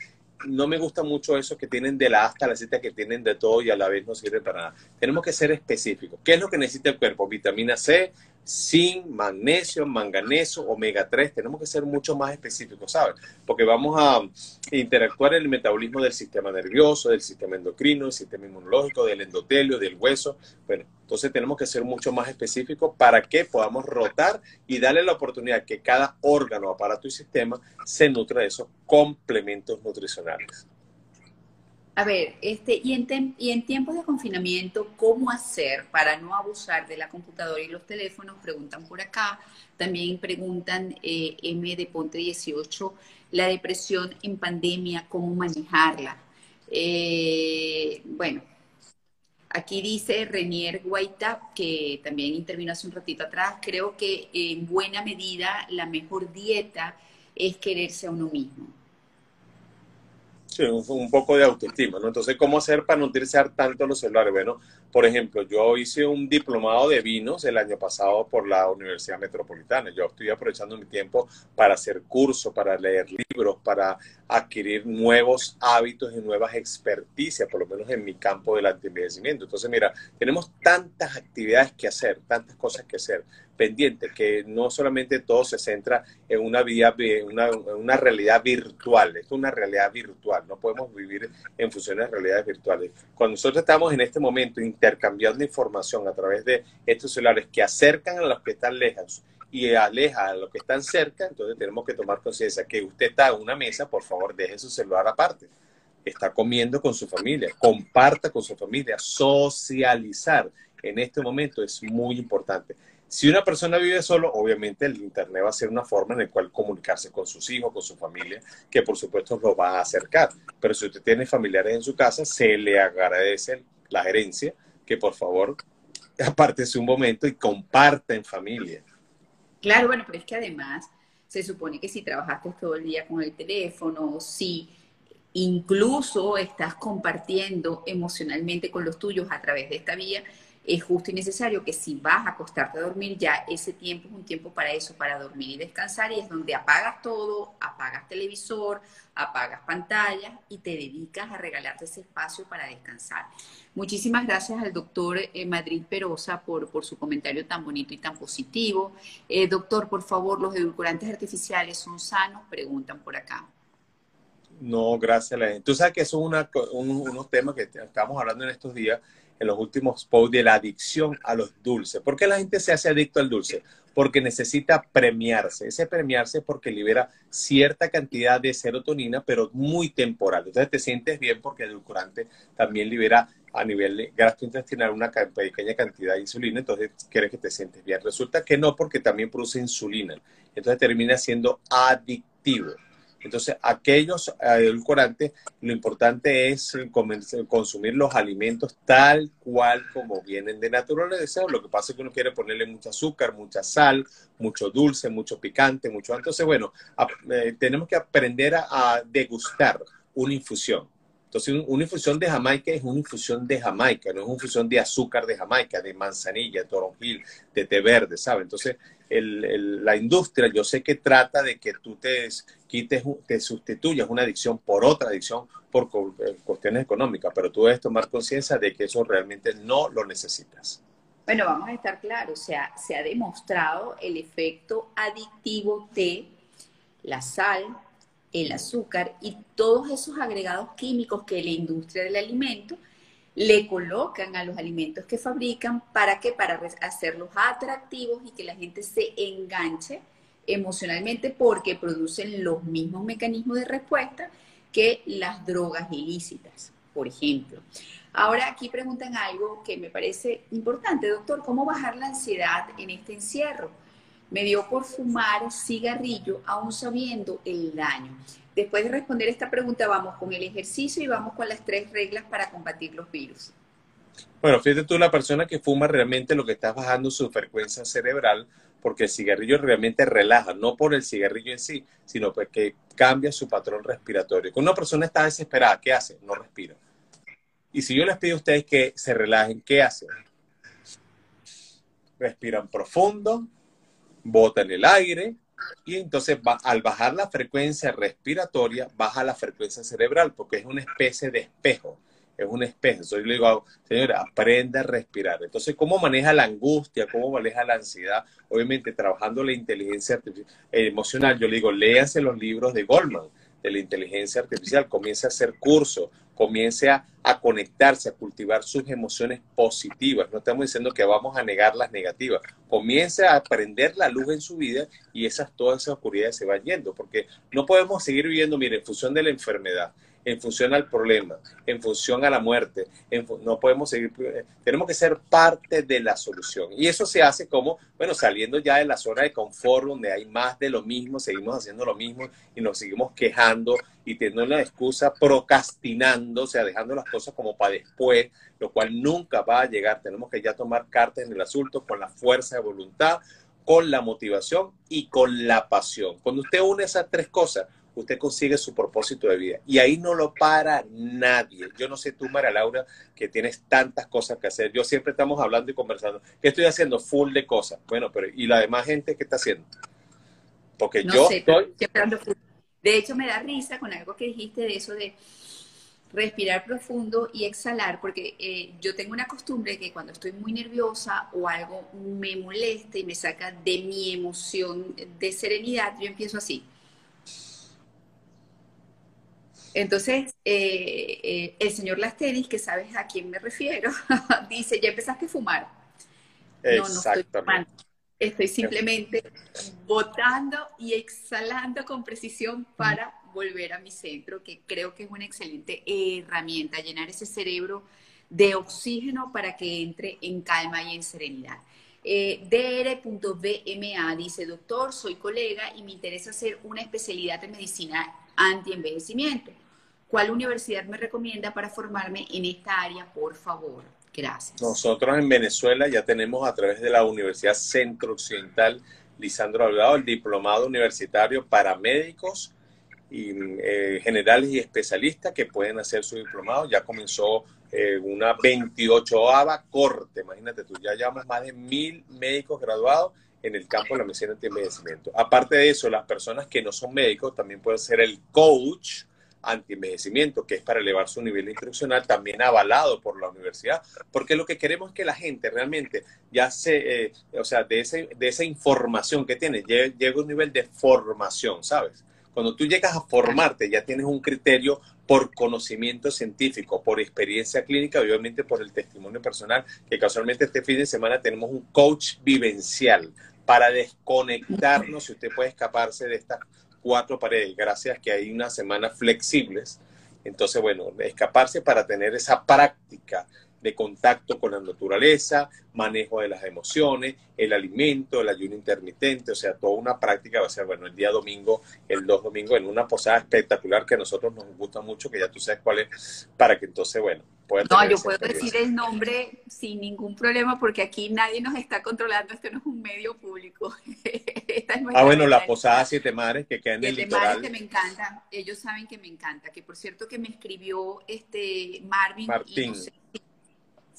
no me gusta mucho eso que tienen de la hasta la Z, que tienen de todo y a la vez no sirve para nada. Tenemos que ser específicos. ¿Qué es lo que necesita el cuerpo? Vitamina C, zinc, magnesio, manganeso, omega 3. Tenemos que ser mucho más específicos, ¿sabes? Porque vamos a interactuar en el metabolismo del sistema nervioso, del sistema endocrino, del sistema inmunológico, del endotelio, del hueso. Bueno, entonces tenemos que ser mucho más específicos para que podamos rotar y darle la oportunidad que cada órgano, aparato y sistema se nutra de esos complementos nutricionales. A ver, este, y, en y en tiempos de confinamiento, ¿cómo hacer para no abusar de la computadora y los teléfonos? Preguntan por acá. También preguntan eh, M de Ponte 18, la depresión en pandemia, ¿cómo manejarla? Eh, bueno, aquí dice Renier Guaita, que también intervino hace un ratito atrás, creo que en buena medida la mejor dieta es quererse a uno mismo. Sí, un, poco de autoestima, ¿no? Entonces, ¿cómo hacer para no utilizar tanto los celulares? Bueno, por ejemplo, yo hice un diplomado de vinos el año pasado por la Universidad Metropolitana. Yo estoy aprovechando mi tiempo para hacer cursos, para leer libros, para adquirir nuevos hábitos y nuevas experticias, por lo menos en mi campo del antienvejecimiento. Entonces, mira, tenemos tantas actividades que hacer, tantas cosas que hacer pendiente, que no solamente todo se centra en una, vía, una, una realidad virtual, esto es una realidad virtual, no podemos vivir en función de realidades virtuales. Cuando nosotros estamos en este momento intercambiando información a través de estos celulares que acercan a los que están lejos y aleja a los que están cerca, entonces tenemos que tomar conciencia que usted está en una mesa, por favor, deje su celular aparte. Está comiendo con su familia, comparta con su familia, socializar en este momento es muy importante. Si una persona vive solo, obviamente el Internet va a ser una forma en la cual comunicarse con sus hijos, con su familia, que por supuesto lo va a acercar. Pero si usted tiene familiares en su casa, se le agradece la gerencia que por favor apártese un momento y comparta en familia. Claro, bueno, pero es que además se supone que si trabajaste todo el día con el teléfono, si incluso estás compartiendo emocionalmente con los tuyos a través de esta vía, es justo y necesario que si vas a acostarte a dormir, ya ese tiempo es un tiempo para eso, para dormir y descansar, y es donde apagas todo, apagas televisor, apagas pantallas y te dedicas a regalarte ese espacio para descansar. Muchísimas gracias al doctor eh, Madrid Perosa por, por su comentario tan bonito y tan positivo. Eh, doctor, por favor, ¿los edulcorantes artificiales son sanos? Preguntan por acá. No, gracias. Tú sabes que eso es unos temas que estamos hablando en estos días en los últimos posts de la adicción a los dulces. ¿Por qué la gente se hace adicto al dulce? Porque necesita premiarse. Ese premiarse es porque libera cierta cantidad de serotonina, pero muy temporal. Entonces te sientes bien porque el edulcorante también libera a nivel gastrointestinal una pequeña cantidad de insulina, entonces quieres que te sientes bien. Resulta que no, porque también produce insulina. Entonces termina siendo adictivo. Entonces, aquellos edulcorantes, lo importante es consumir los alimentos tal cual como vienen de naturaleza. Lo que pasa es que uno quiere ponerle mucho azúcar, mucha sal, mucho dulce, mucho picante, mucho. Entonces, bueno, eh, tenemos que aprender a degustar una infusión. Entonces, una infusión de Jamaica es una infusión de Jamaica, no es una infusión de azúcar de Jamaica, de manzanilla, de toronjil, de té verde, ¿sabes? Entonces, la industria, yo sé que trata de que tú te quites, te sustituyas una adicción por otra adicción por eh, cuestiones económicas, pero tú debes tomar conciencia de que eso realmente no lo necesitas. Bueno, vamos a estar claros, se ha demostrado el efecto adictivo de la sal, el azúcar y todos esos agregados químicos que la industria del alimento le colocan a los alimentos que fabrican para que para hacerlos atractivos y que la gente se enganche emocionalmente porque producen los mismos mecanismos de respuesta que las drogas ilícitas, por ejemplo. Ahora aquí preguntan algo que me parece importante, doctor, ¿cómo bajar la ansiedad en este encierro? Me dio por fumar cigarrillo aún sabiendo el daño. Después de responder esta pregunta, vamos con el ejercicio y vamos con las tres reglas para combatir los virus. Bueno, fíjate tú, la persona que fuma realmente lo que está bajando su frecuencia cerebral porque el cigarrillo realmente relaja, no por el cigarrillo en sí, sino porque cambia su patrón respiratorio. Cuando una persona está desesperada, ¿qué hace? No respira. Y si yo les pido a ustedes que se relajen, ¿qué hacen? Respiran profundo, botan el aire y entonces al bajar la frecuencia respiratoria, baja la frecuencia cerebral porque es una especie de espejo es un espejo. Entonces yo le digo, señora, aprende a respirar. Entonces, ¿cómo maneja la angustia? ¿Cómo maneja la ansiedad? Obviamente, trabajando la inteligencia emocional, yo le digo, léase los libros de Goldman, de la inteligencia artificial, comience a hacer cursos, comience a, conectarse, a cultivar sus emociones positivas. No estamos diciendo que vamos a negar las negativas. Comience a aprender la luz en su vida y esas, todas esas oscuridades se van yendo, porque no podemos seguir viviendo, mire, en función de la enfermedad en función al problema, en función a la muerte. no podemos seguir, tenemos que ser parte de la solución. Y eso se hace como, bueno, saliendo ya de la zona de confort donde hay más de lo mismo, seguimos haciendo lo mismo y nos seguimos quejando y teniendo una excusa procrastinando, o sea, dejando las cosas como para después, lo cual nunca va a llegar. Tenemos que ya tomar cartas en el asunto con la fuerza de voluntad, con la motivación y con la pasión. Cuando usted une esas tres cosas, usted consigue su propósito de vida. Y ahí no lo para nadie. Yo no sé tú, María Laura, que tienes tantas cosas que hacer. Yo siempre estamos hablando y conversando. ¿Qué estoy haciendo? Full de cosas. Bueno, pero ¿y la demás gente qué está haciendo? Porque yo estoy... De hecho, me da risa con algo que dijiste de eso de respirar profundo y exhalar, porque eh, yo tengo una costumbre que cuando estoy muy nerviosa o algo me molesta y me saca de mi emoción de serenidad, yo empiezo así. Entonces, eh, eh, el señor Lastenis, que sabes a quién me refiero, <laughs> dice, ya empezaste a fumar. No, no estoy fumando. Estoy simplemente botando y exhalando con precisión para volver a mi centro, que creo que es una excelente herramienta, llenar ese cerebro de oxígeno para que entre en calma y en serenidad. Eh, dr.bma dice, doctor, soy colega y me interesa hacer una especialidad en medicina anti-envejecimiento. ¿Cuál universidad me recomienda para formarme en esta área, por favor? Gracias. Nosotros en Venezuela ya tenemos a través de la Universidad Centro Occidental Lisandro Alvarado el diplomado universitario para médicos eh, generales y especialistas que pueden hacer su diplomado. Ya comenzó eh, una 28ava corte, imagínate tú, ya llevamos más de mil médicos graduados en el campo de la medicina anti-envejecimiento. Aparte de eso, las personas que no son médicos también pueden ser el coach anti-envejecimiento, que es para elevar su nivel instruccional, también avalado por la universidad, porque lo que queremos es que la gente realmente ya se, eh, o sea, de, ese, de esa información que tiene, llegue, a un nivel de formación, ¿sabes? Cuando tú llegas a formarte, ya tienes un criterio por conocimiento científico, por experiencia clínica, obviamente por el testimonio personal, que casualmente este fin de semana tenemos un coach vivencial para desconectarnos, si usted puede escaparse de estas cuatro paredes, gracias que hay unas semanas flexibles. Entonces, bueno, escaparse para tener esa práctica de contacto con la naturaleza, manejo de las emociones, el alimento, el ayuno intermitente, o sea, toda una práctica va a ser, bueno, el día domingo, el dos domingo, en una posada espectacular que a nosotros nos gusta mucho, que ya tú sabes cuál es, para que entonces, bueno, puedan... No, yo puedo decir el nombre sin ningún problema porque aquí nadie nos está controlando, esto no es un medio público. <laughs> ah, bueno, la posada Siete Mares que queda en el Siete litoral. Mares que me encanta, ellos saben que me encanta, que por cierto que me escribió este Marvin. Martín.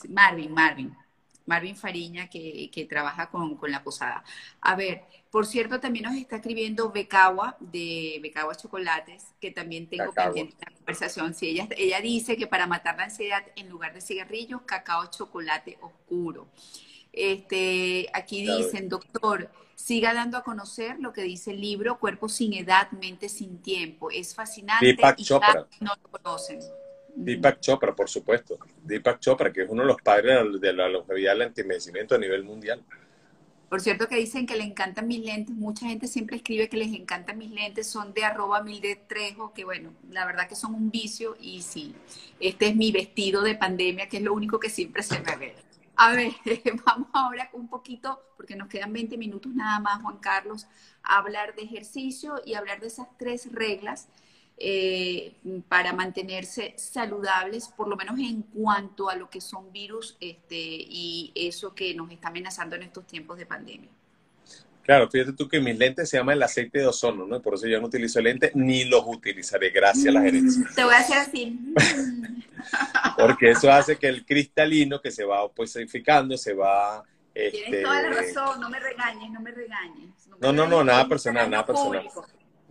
Marvin, Marvin. Marvin Fariña, que, trabaja con, la posada. A ver, por cierto, también nos está escribiendo Becagua, de Becagua Chocolates, que también tengo pendiente la conversación. Sí, ella, ella dice que para matar la ansiedad, en lugar de cigarrillos, cacao chocolate oscuro. Este, aquí dicen, doctor, siga dando a conocer lo que dice el libro Cuerpo sin edad, mente sin tiempo. Es fascinante y no lo conocen. Deepak Chopra, por supuesto. Deepak Chopra, que es uno de los padres de la longevidad del antimedicamento a nivel mundial. Por cierto que dicen que le encantan mis lentes, mucha gente siempre escribe que les encantan mis lentes, son de arroba mil de trejo, que bueno, la verdad que son un vicio y sí, este es mi vestido de pandemia, que es lo único que siempre se me ve. A ver, <laughs> vamos ahora un poquito, porque nos quedan 20 minutos nada más, Juan Carlos, a hablar de ejercicio y hablar de esas tres reglas eh, para mantenerse saludables, por lo menos en cuanto a lo que son virus este, y eso que nos está amenazando en estos tiempos de pandemia. Claro, fíjate tú que mis lentes se llaman el aceite de ozono, ¿no? Por eso yo no utilizo lentes ni los utilizaré, gracias a la gerencia. Te voy a hacer así. <laughs> Porque eso hace que el cristalino que se va opacificando, se va... Tienes toda la este, razón, no me regañes, no me regañes. No, no, no, nada personal, nada personal.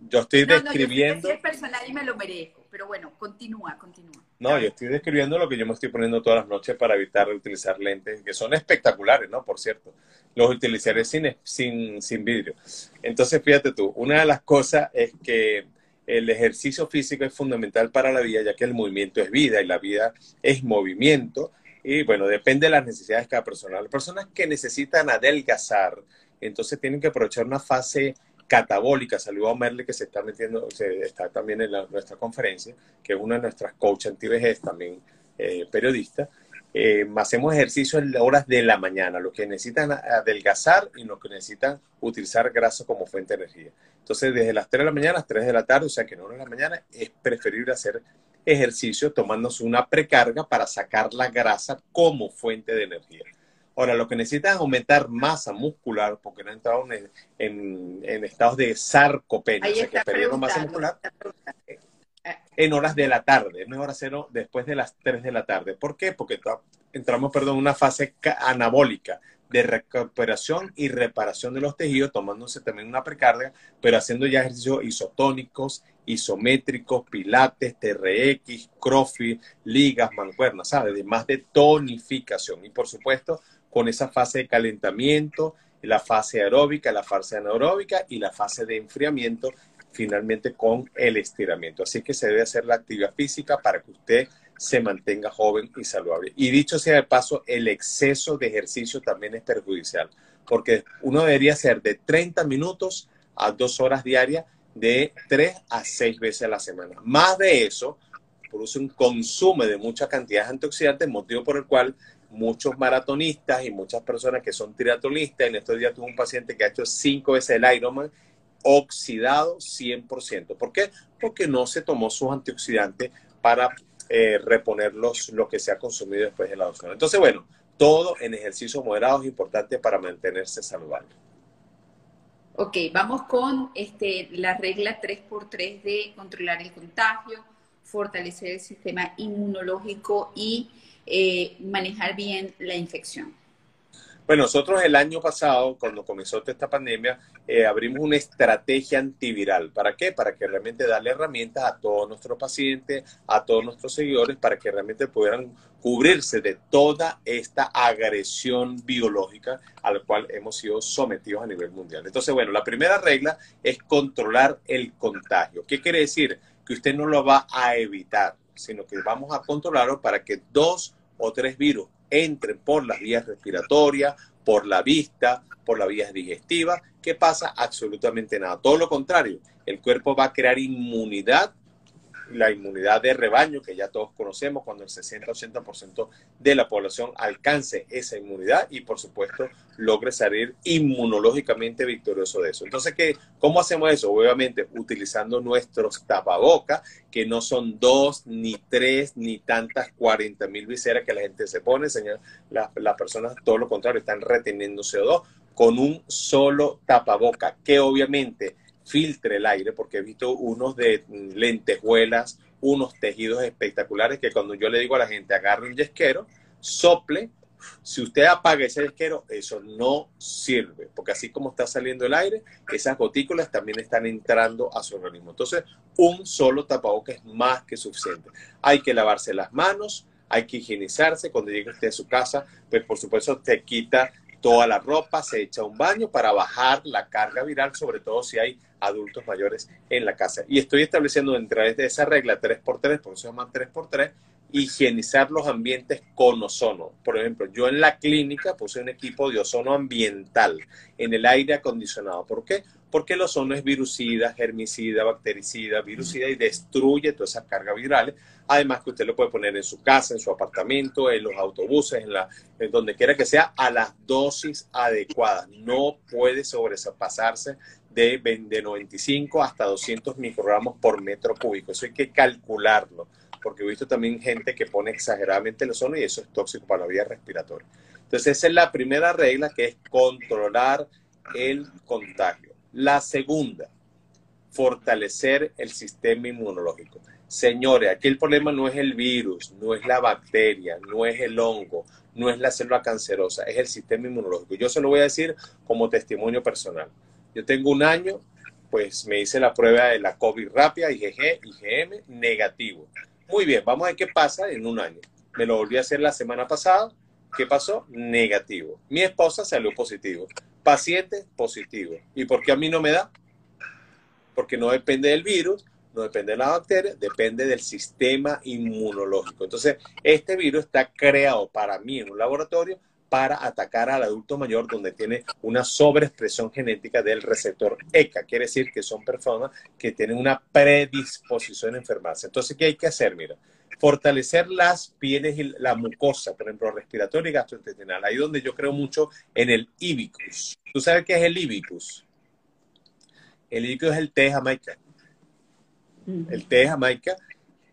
Yo estoy describiendo. No, yo personal y me lo merezco, pero bueno, continúa, continúa. No, yo estoy describiendo lo que yo me estoy poniendo todas las noches para evitar utilizar lentes, que son espectaculares, ¿no? Por cierto, los utilizaré sin, sin, sin vidrio. Entonces, fíjate tú, una de las cosas es que el ejercicio físico es fundamental para la vida, ya que el movimiento es vida y la vida es movimiento. Y bueno, depende de las necesidades de cada persona. Las personas que necesitan adelgazar, entonces tienen que aprovechar una fase catabólica. Saludo a Merle que se está metiendo, se está también en nuestra conferencia, que es una de nuestras coaches anti-vejez, también eh, periodista. Eh, hacemos ejercicio en horas de la mañana, los que necesitan adelgazar y los que necesitan utilizar grasa como fuente de energía. Entonces, desde las 3 de la mañana a las 3 de la tarde, o sea que en horas de la mañana, es preferible hacer ejercicio tomándose una precarga para sacar la grasa como fuente de energía. Ahora, lo que necesitan es aumentar masa muscular, porque no entraron en, en, estados de sarcopenia, o sea, que perdieron masa muscular en horas de la tarde, es mejor hacerlo después de las 3 de la tarde. ¿Por qué? Porque entramos, perdón, en una fase anabólica de recuperación y reparación de los tejidos, tomándose también una precarga, pero haciendo ya ejercicios isotónicos, isométricos, pilates, TRX, crossfit, ligas, mancuernas, ¿sabes? Además de tonificación. Y por supuesto, con esa fase de calentamiento, la fase aeróbica, la fase anaeróbica y la fase de enfriamiento, finalmente con el estiramiento. Así que se debe hacer la actividad física para que usted se mantenga joven y saludable. Y dicho sea de paso, el exceso de ejercicio también es perjudicial, porque uno debería hacer de 30 minutos a 2 horas diarias de 3 a 6 veces a la semana. Más de eso, produce un consumo de mucha cantidad de antioxidantes, motivo por el cual muchos maratonistas y muchas personas que son triatlonistas, en estos días tuve un paciente que ha hecho 5 veces el Ironman, oxidado 100%. ¿Por qué? Porque no se tomó sus antioxidantes para eh, reponer lo que se ha consumido después de la adopción. Entonces, bueno, todo en ejercicio moderado es importante para mantenerse saludable. Ok, vamos con este, la regla 3x3 de controlar el contagio, fortalecer el sistema inmunológico y eh, manejar bien la infección. Bueno, nosotros el año pasado, cuando comenzó esta pandemia, eh, abrimos una estrategia antiviral. ¿Para qué? Para que realmente darle herramientas a todos nuestros pacientes, a todos nuestros seguidores, para que realmente pudieran cubrirse de toda esta agresión biológica a la cual hemos sido sometidos a nivel mundial. Entonces, bueno, la primera regla es controlar el contagio. ¿Qué quiere decir? Que usted no lo va a evitar, sino que vamos a controlarlo para que dos o tres virus entren por las vías respiratorias, por la vista, por las vías digestivas. ¿Qué pasa? Absolutamente nada. Todo lo contrario, el cuerpo va a crear inmunidad la inmunidad de rebaño, que ya todos conocemos, cuando el 60-80% de la población alcance esa inmunidad y, por supuesto, logre salir inmunológicamente victorioso de eso. Entonces, ¿qué, ¿cómo hacemos eso? Obviamente, utilizando nuestros tapabocas, que no son dos, ni tres, ni tantas 40 mil viseras que la gente se pone, señor. Las personas, todo lo contrario, están reteniendo CO2 con un solo tapaboca, que obviamente filtre el aire, porque he visto unos de lentejuelas, unos tejidos espectaculares que cuando yo le digo a la gente agarre un yesquero, sople, si usted apaga ese yesquero, eso no sirve, porque así como está saliendo el aire, esas gotículas también están entrando a su organismo. Entonces, un solo tapabocas es más que suficiente. Hay que lavarse las manos, hay que higienizarse cuando llegue usted a su casa, pues por supuesto te quita toda la ropa, se echa un baño para bajar la carga viral, sobre todo si hay adultos mayores en la casa. Y estoy estableciendo a través de esa regla 3x3, por eso se llama 3x3, higienizar los ambientes con ozono. Por ejemplo, yo en la clínica puse un equipo de ozono ambiental en el aire acondicionado. ¿Por qué? Porque el ozono es virucida, germicida, bactericida, virucida y destruye todas esas cargas virales. Además que usted lo puede poner en su casa, en su apartamento, en los autobuses, en, la, en donde quiera que sea, a las dosis adecuadas. No puede sobrepasarse de, de 95 hasta 200 microgramos por metro cúbico. Eso hay que calcularlo porque he visto también gente que pone exageradamente el ozono y eso es tóxico para la vía respiratoria. Entonces, esa es la primera regla que es controlar el contagio. La segunda, fortalecer el sistema inmunológico. Señores, aquí el problema no es el virus, no es la bacteria, no es el hongo, no es la célula cancerosa, es el sistema inmunológico. Yo se lo voy a decir como testimonio personal. Yo tengo un año, pues me hice la prueba de la COVID rápida, IgG, IgM, negativo. Muy bien, vamos a ver qué pasa en un año. Me lo volví a hacer la semana pasada. ¿Qué pasó? Negativo. Mi esposa salió positivo. Paciente positivo. ¿Y por qué a mí no me da? Porque no depende del virus, no depende de la bacteria, depende del sistema inmunológico. Entonces, este virus está creado para mí en un laboratorio para atacar al adulto mayor donde tiene una sobreexpresión genética del receptor ECA. Quiere decir que son personas que tienen una predisposición a enfermarse. Entonces, ¿qué hay que hacer? Mira, fortalecer las pieles y la mucosa, por ejemplo, respiratoria y gastrointestinal. Ahí donde yo creo mucho en el ibicus. ¿Tú sabes qué es el ibicus? El ibicus es el té de Jamaica. El té de Jamaica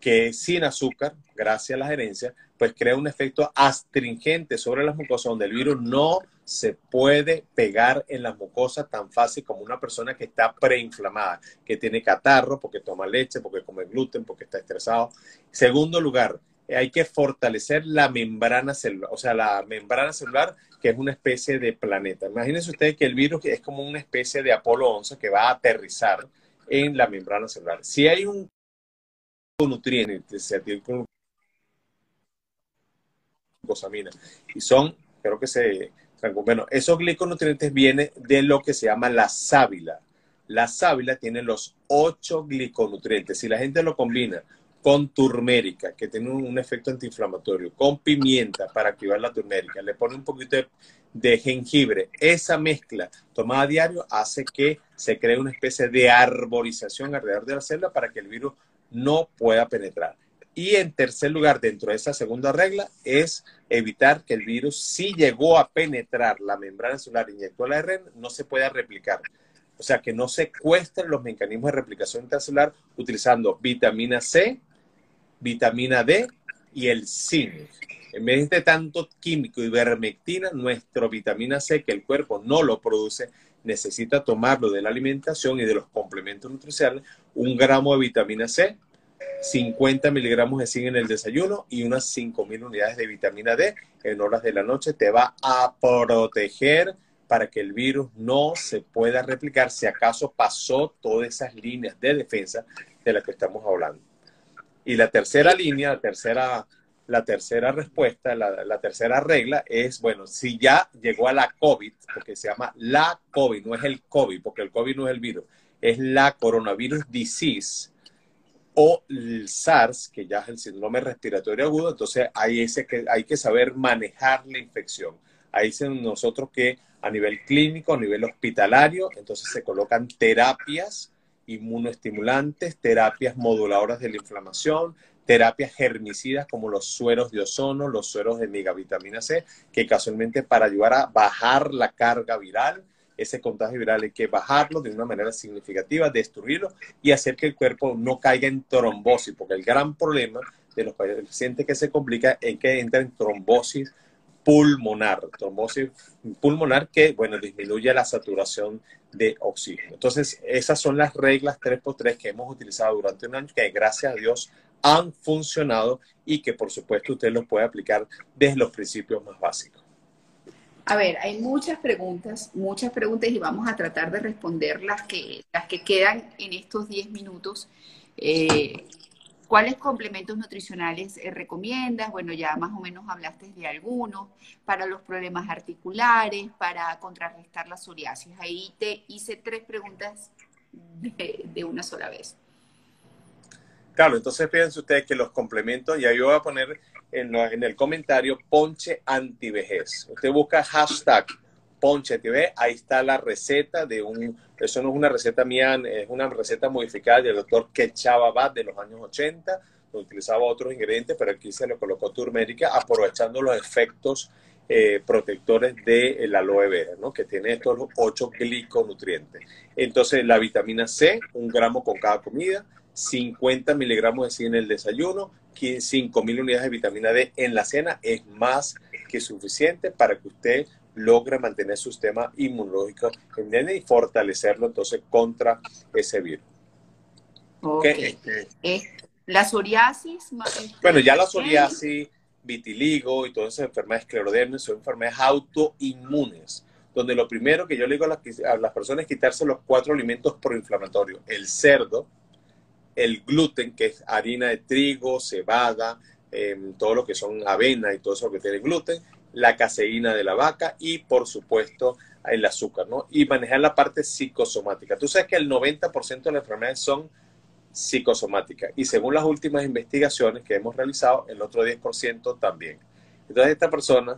que sin azúcar, gracias a la gerencia, pues crea un efecto astringente sobre las mucosas donde el virus no se puede pegar en las mucosas tan fácil como una persona que está preinflamada, que tiene catarro porque toma leche, porque come gluten, porque está estresado. Segundo lugar, hay que fortalecer la membrana celular, o sea, la membrana celular que es una especie de planeta. Imagínense ustedes que el virus es como una especie de Apolo 11 que va a aterrizar en la membrana celular. Si hay un nutrientes, glucosamina. Y son, creo que se, bueno, esos gliconutrientes vienen de lo que se llama la sábila. La sábila tiene los ocho gliconutrientes. Si la gente lo combina con turmérica, que tiene un, efecto antiinflamatorio, con pimienta para activar la turmérica, le pone un poquito de, de, jengibre, esa mezcla tomada a diario hace que se cree una especie de arborización alrededor de la célula para que el virus no pueda penetrar. Y en tercer lugar, dentro de esa segunda regla, es evitar que el virus, si llegó a penetrar la membrana celular, inyectó la ARN, no se pueda replicar. O sea, que no secuestren los mecanismos de replicación intracelular utilizando vitamina C, vitamina D y el zinc. En vez de tanto químico y vermectina, nuestra vitamina C, que el cuerpo no lo produce, necesita tomarlo de la alimentación y de los complementos nutricionales, un gramo de vitamina C, 50 miligramos de zinc en el desayuno y unas 5.000 unidades de vitamina D en horas de la noche te va a proteger para que el virus no se pueda replicar si acaso pasó todas esas líneas de defensa de las que estamos hablando. Y la tercera línea, la tercera la tercera respuesta, la, tercera regla es, bueno, si ya llegó a la COVID, porque se llama la COVID, no es el COVID, porque el COVID no es el virus, es la coronavirus disease o el SARS, que ya es el síndrome respiratorio agudo, entonces hay, ese que, hay que saber manejar la infección. Ahí dicen nosotros que a nivel clínico, a nivel hospitalario, entonces se colocan terapias inmunoestimulantes, terapias moduladoras de la inflamación, terapias germicidas como los sueros de ozono, los sueros de megavitamina C, que casualmente para ayudar a bajar la carga viral, ese contagio viral hay que bajarlo de una manera significativa, destruirlo y hacer que el cuerpo no caiga en trombosis, porque el gran problema de los pacientes que se complica es que entra en trombosis pulmonar, trombosis pulmonar que, bueno, disminuye la saturación de oxígeno. Entonces, esas son las reglas 3x3 que hemos utilizado durante un año, que gracias a Dios han funcionado y que por supuesto usted los puede aplicar desde los principios más básicos. A ver, hay muchas preguntas, muchas preguntas y vamos a tratar de responder las que, las que quedan en estos 10 minutos. Eh, ¿Cuáles complementos nutricionales eh, recomiendas? Bueno, ya más o menos hablaste de algunos, para los problemas articulares, para contrarrestar la psoriasis. Ahí te hice tres preguntas de una sola vez. Claro, entonces fíjense ustedes que los complementos, ya yo voy a poner en, el comentario ponche antivejez. Usted busca hashtag ponche antivejez, ahí está la receta de un, eso no es una receta mía, es una receta modificada del doctor Quechaba de los años 80, donde utilizaba otros ingredientes, pero aquí se le colocó turmérica, aprovechando los efectos eh, protectores de aloe vera, ¿no? que tiene estos ocho gliconutrientes. Entonces, la vitamina C, un gramo con cada comida, 50 miligramos de zinc en el desayuno, 5.000 unidades de vitamina D en la cena es más que suficiente para que usted logre mantener su sistema inmunológico y fortalecerlo entonces contra ese virus. Okay. Eh, la psoriasis. Este, bueno, ya la psoriasis, vitiligo y todas esas enfermedades esclerodermias son enfermedades autoinmunes, donde lo primero que yo le digo a las, a las personas es quitarse los cuatro alimentos proinflamatorios, el cerdo, el gluten, que es harina de trigo, cebada, em, todo lo que son avena y todo eso que tiene gluten, la caseína de la vaca y, por supuesto, el azúcar, ¿no? Y manejar la parte psicosomática. Tú sabes que el 90% de las enfermedades son psicosomáticas y según las últimas investigaciones que hemos realizado, el otro 10% también. Entonces, esta persona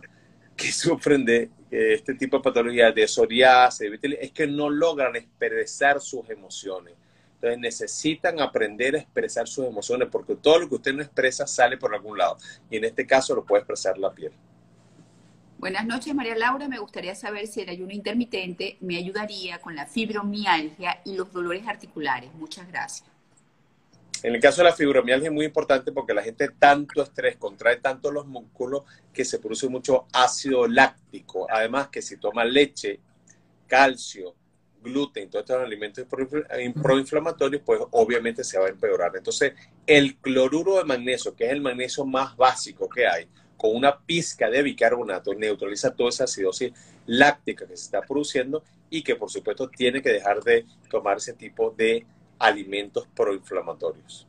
que <laughs> sufren de este tipo de patologías, de psoriasis, es que no logran expresar sus emociones. Entonces necesitan aprender a expresar sus emociones porque todo lo que usted no expresa sale por algún lado. Y en este caso lo puede expresar la piel. Buenas noches, María Laura. Me gustaría saber si el ayuno intermitente me ayudaría con la fibromialgia y los dolores articulares. Muchas gracias. En el caso de la fibromialgia es muy importante porque la gente tanto estrés contrae tanto los músculos que se produce mucho ácido láctico. Además que si toma leche, calcio, gluten, todos estos alimentos proinflamatorios, pues obviamente se va a empeorar. Entonces, el cloruro de magnesio, que es el magnesio más básico que hay, con una pizca de bicarbonato neutraliza toda esa acidosis láctica que se está produciendo y que por supuesto tiene que dejar de tomar ese tipo de alimentos proinflamatorios.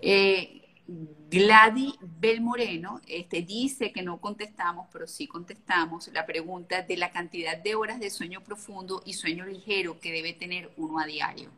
Eh, Gladys Belmoreno este, dice que no contestamos, pero sí contestamos la pregunta de la cantidad de horas de sueño profundo y sueño ligero que debe tener uno a diario.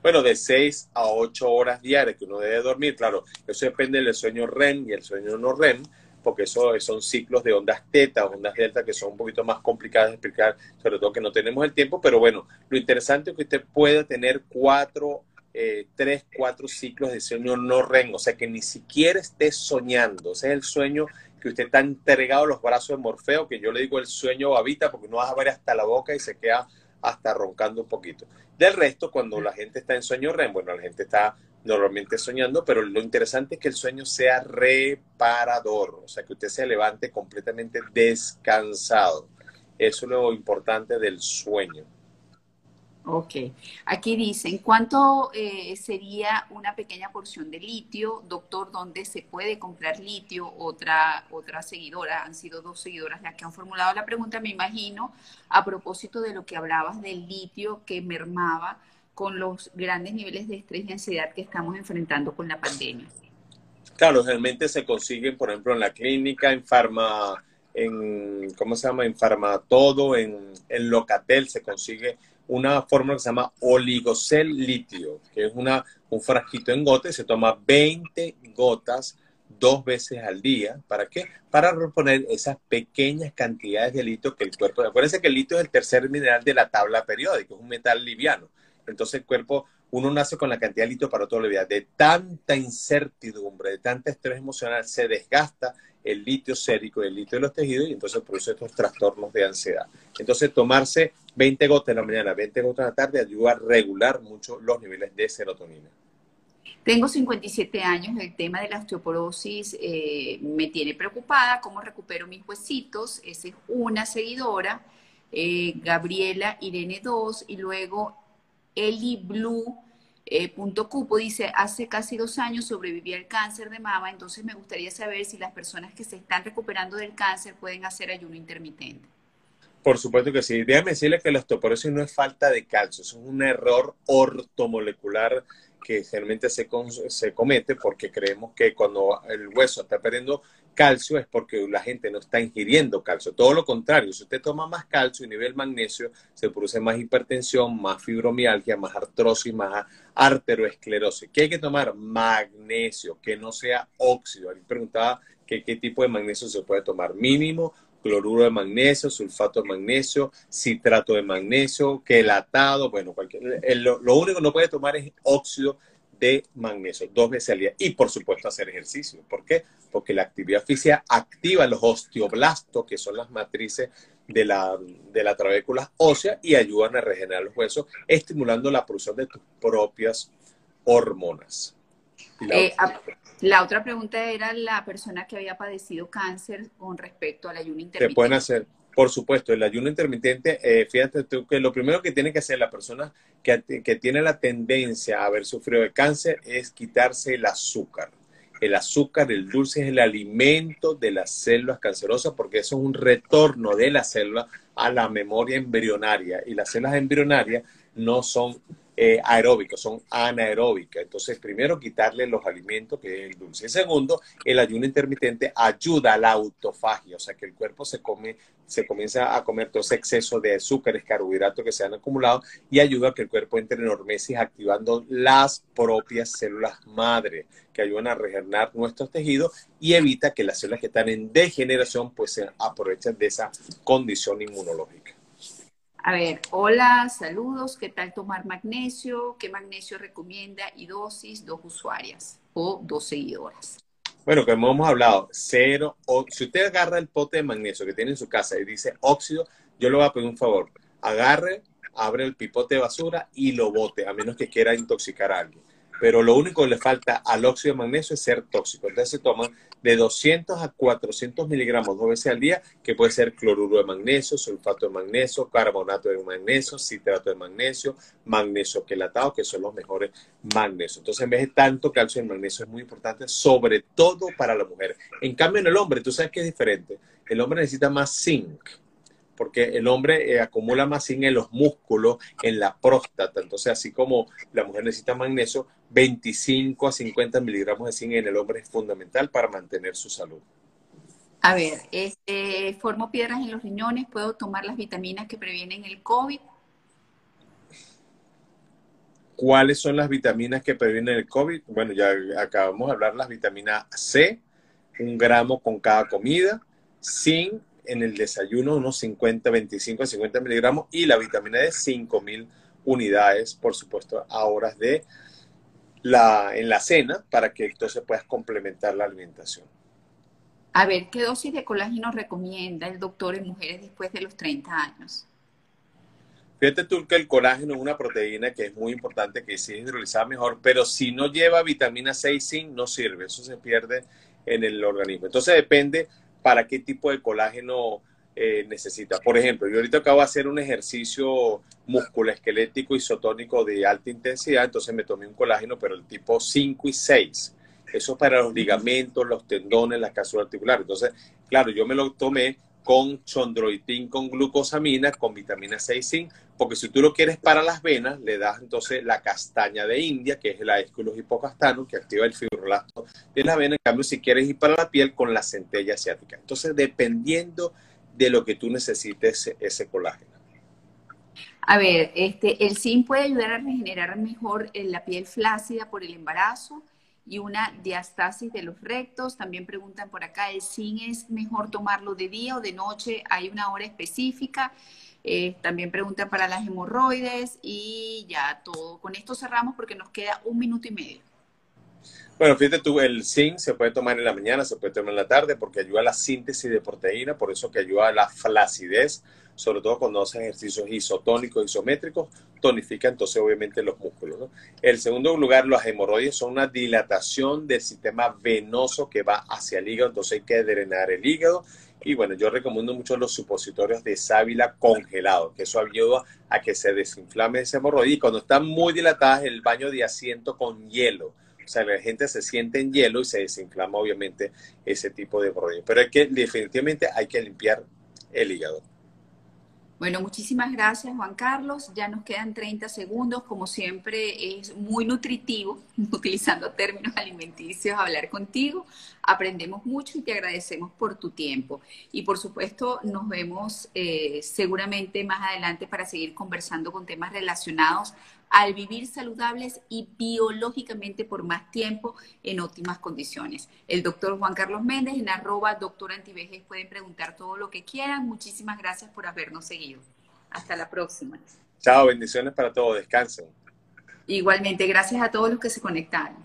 Bueno, de 6 a 8 horas diarias que uno debe dormir. Claro, eso depende del sueño REM y el sueño no REM, porque eso son ciclos de ondas teta, ondas delta, que son un poquito más complicadas de explicar, sobre todo que no tenemos el tiempo, pero bueno, lo interesante es que usted pueda tener cuatro eh, tres, cuatro ciclos de sueño no REM, o sea que ni siquiera esté soñando. Ese es el sueño que usted está entregado a los brazos de Morfeo, que yo le digo el sueño babita, porque uno va a ver hasta la boca y se queda hasta roncando un poquito. Del resto, cuando la gente está en sueño REM, bueno, la gente está normalmente soñando, pero lo interesante es que el sueño sea reparador, o sea, que usted se levante completamente descansado. Eso es lo importante del sueño. Ok. Aquí dicen, ¿cuánto eh, sería una pequeña porción de litio? Doctor, ¿dónde se puede comprar litio? Otra, otra seguidora, han sido dos seguidoras las que han formulado la pregunta, me imagino, a propósito de lo que hablabas del litio que mermaba con los grandes niveles de estrés y ansiedad que estamos enfrentando con la pandemia. Claro, realmente se consiguen, por ejemplo, en la clínica, en farma, en, ¿cómo se llama? En Farmatodo, en, en Locatel se consigue una fórmula que se llama oligocel litio, que es una, un frasquito en gotas, se toma 20 gotas dos veces al día. ¿Para qué? Para reponer esas pequeñas cantidades de litio que el cuerpo... Acuérdense que el litio es el tercer mineral de la tabla periódica, es un metal liviano. Entonces el cuerpo, uno nace con la cantidad de litio para toda la vida. De tanta incertidumbre, de tanta estrés emocional, se desgasta el litio sérico y el litio de los tejidos y entonces produce estos trastornos de ansiedad. Entonces tomarse 20 gotas en la mañana, 20 gotas en la tarde ayuda a regular mucho los niveles de serotonina. Tengo 57 años, el tema de la osteoporosis eh, me tiene preocupada, cómo recupero mis huesitos, esa es una seguidora, eh, Gabriela Irene 2 y luego Eli Blue eh, punto Cupo dice, hace casi dos años sobreviví al cáncer de mama, entonces me gustaría saber si las personas que se están recuperando del cáncer pueden hacer ayuno intermitente. Por supuesto que sí. Déjame decirle que la osteoporosis no es falta de calcio, es un error ortomolecular que generalmente se, se comete porque creemos que cuando el hueso está perdiendo calcio es porque la gente no está ingiriendo calcio. Todo lo contrario, si usted toma más calcio y nivel magnesio, se produce más hipertensión, más fibromialgia, más artrosis, más arteroesclerosis. ¿Qué hay que tomar? Magnesio, que no sea óxido. Alguien preguntaba qué tipo de magnesio se puede tomar. Mínimo cloruro de magnesio, sulfato de magnesio, citrato de magnesio, quelatado, bueno, cualquier, lo, lo único que no puede tomar es óxido de magnesio dos veces al día y por supuesto hacer ejercicio. ¿Por qué? Porque la actividad física activa los osteoblastos, que son las matrices de la, de la trabécula ósea y ayudan a regenerar los huesos, estimulando la producción de tus propias hormonas. La otra pregunta era la persona que había padecido cáncer con respecto al ayuno intermitente. Se pueden hacer por supuesto, el ayuno intermitente, eh, fíjate tú que lo primero que tiene que hacer la persona que, tiene la tendencia a haber sufrido de cáncer es quitarse el azúcar. El azúcar, el dulce es el alimento de las células cancerosas porque eso es un retorno de la célula a la memoria embrionaria y las células embrionarias no son eh, aeróbicos, son anaeróbicas. Entonces, primero quitarle los alimentos, que es el dulce. Y segundo, el ayuno intermitente ayuda a la autofagia, o sea, que el cuerpo se come, se comienza a comer todo ese exceso de azúcares, carbohidratos que se han acumulado y ayuda a que el cuerpo entre en hormesis activando las propias células madre que ayudan a regenerar nuestros tejidos y evita que las células que están en degeneración pues se aprovechen de esa condición inmunológica. A ver, hola, saludos, ¿qué tal tomar magnesio? ¿Qué magnesio recomienda y dosis? Dos usuarias o dos seguidoras. Bueno, como hemos hablado, cero, o, si usted agarra el pote de magnesio que tiene en su casa y dice óxido, yo le voy a pedir un favor, agarre, abre el pipote de basura y lo bote, a menos que quiera intoxicar a alguien pero lo único que le falta al óxido de magnesio es ser tóxico. Entonces se toman de 200 a 400 miligramos dos veces al día, que puede ser cloruro de magnesio, sulfato de magnesio, carbonato de magnesio, citrato de magnesio, magnesio quelatado, que son los mejores magnesios. Entonces, en vez de tanto calcio, el magnesio es muy importante, sobre todo para la mujer. En cambio, en el hombre, tú sabes que es diferente. El hombre necesita más zinc porque el hombre eh, acumula más zinc en los músculos, en la próstata. Entonces, así como la mujer necesita magnesio, 25 a 50 miligramos de zinc en el hombre es fundamental para mantener su salud. A ver, este, formo piedras en los riñones, ¿puedo tomar las vitaminas que previenen el COVID? ¿Cuáles son las vitaminas que previenen el COVID? Bueno, ya acabamos de hablar las vitaminas C, un gramo con cada comida, zinc, en el desayuno unos 50, 25 a 50 miligramos y la vitamina D 5000 unidades, por supuesto, a horas de la, en la cena para que entonces puedas complementar la alimentación. A ver, ¿qué dosis de colágeno recomienda el doctor en mujeres después de los 30 años? Fíjate tú que el colágeno es una proteína que es muy importante, que si es hidrolizada mejor, pero si no lleva vitamina C y zinc no sirve, eso se pierde en el organismo. Entonces depende para qué tipo de colágeno eh, necesita. Por ejemplo, yo ahorita acabo de hacer un ejercicio musculoesquelético isotónico de alta intensidad, entonces me tomé un colágeno, pero el tipo 5 y 6. Eso es para los ligamentos, los tendones, las cápsulas articulares. Entonces, claro, yo me lo tomé con chondroitin, con glucosamina, con vitamina C y zinc, porque si tú lo quieres para las venas, le das entonces la castaña de India, que es el aesculus hipocastano, que activa el fibrolasto de la vena. En cambio, si quieres ir para la piel, con la centella asiática. Entonces, dependiendo de lo que tú necesites ese colágeno. A ver, este, el zinc puede ayudar a regenerar mejor la piel flácida por el embarazo y una diastasis de los rectos. También preguntan por acá, ¿el zinc es mejor tomarlo de día o de noche? ¿Hay una hora específica? Eh, también preguntan para las hemorroides y ya todo. Con esto cerramos porque nos queda un minuto y medio. Bueno, fíjate tú, el zinc se puede tomar en la mañana, se puede tomar en la tarde porque ayuda a la síntesis de proteína, por eso que ayuda a la flacidez, sobre todo cuando haces ejercicios isotónicos, isométricos, tonifica entonces obviamente los músculos. En segundo lugar, las hemorroides son una dilatación del sistema venoso que va hacia el hígado, entonces hay que drenar el hígado. Y bueno, yo recomiendo mucho los supositorios de sábila congelado, que eso ayuda a que se desinflame ese hemorroide. Y cuando están muy dilatadas, el baño de asiento con hielo. O sea, la gente se siente en hielo y se desinflama obviamente ese tipo de hemorroides. Pero hay que, definitivamente hay que limpiar el hígado. Bueno, muchísimas gracias Juan Carlos. Ya nos quedan 30 segundos. Como siempre es muy nutritivo, <laughs> utilizando términos alimenticios, hablar contigo. Aprendemos mucho y te agradecemos por tu tiempo. Y por supuesto nos vemos eh, seguramente más adelante para seguir conversando con temas relacionados al vivir saludables y biológicamente por más tiempo en óptimas condiciones. El doctor Juan Carlos Méndez en arroba doctor antivejes pueden preguntar todo lo que quieran. Muchísimas gracias por habernos seguido. Hasta la próxima. Chao, bendiciones para todos. Descansen. Igualmente, gracias a todos los que se conectaron.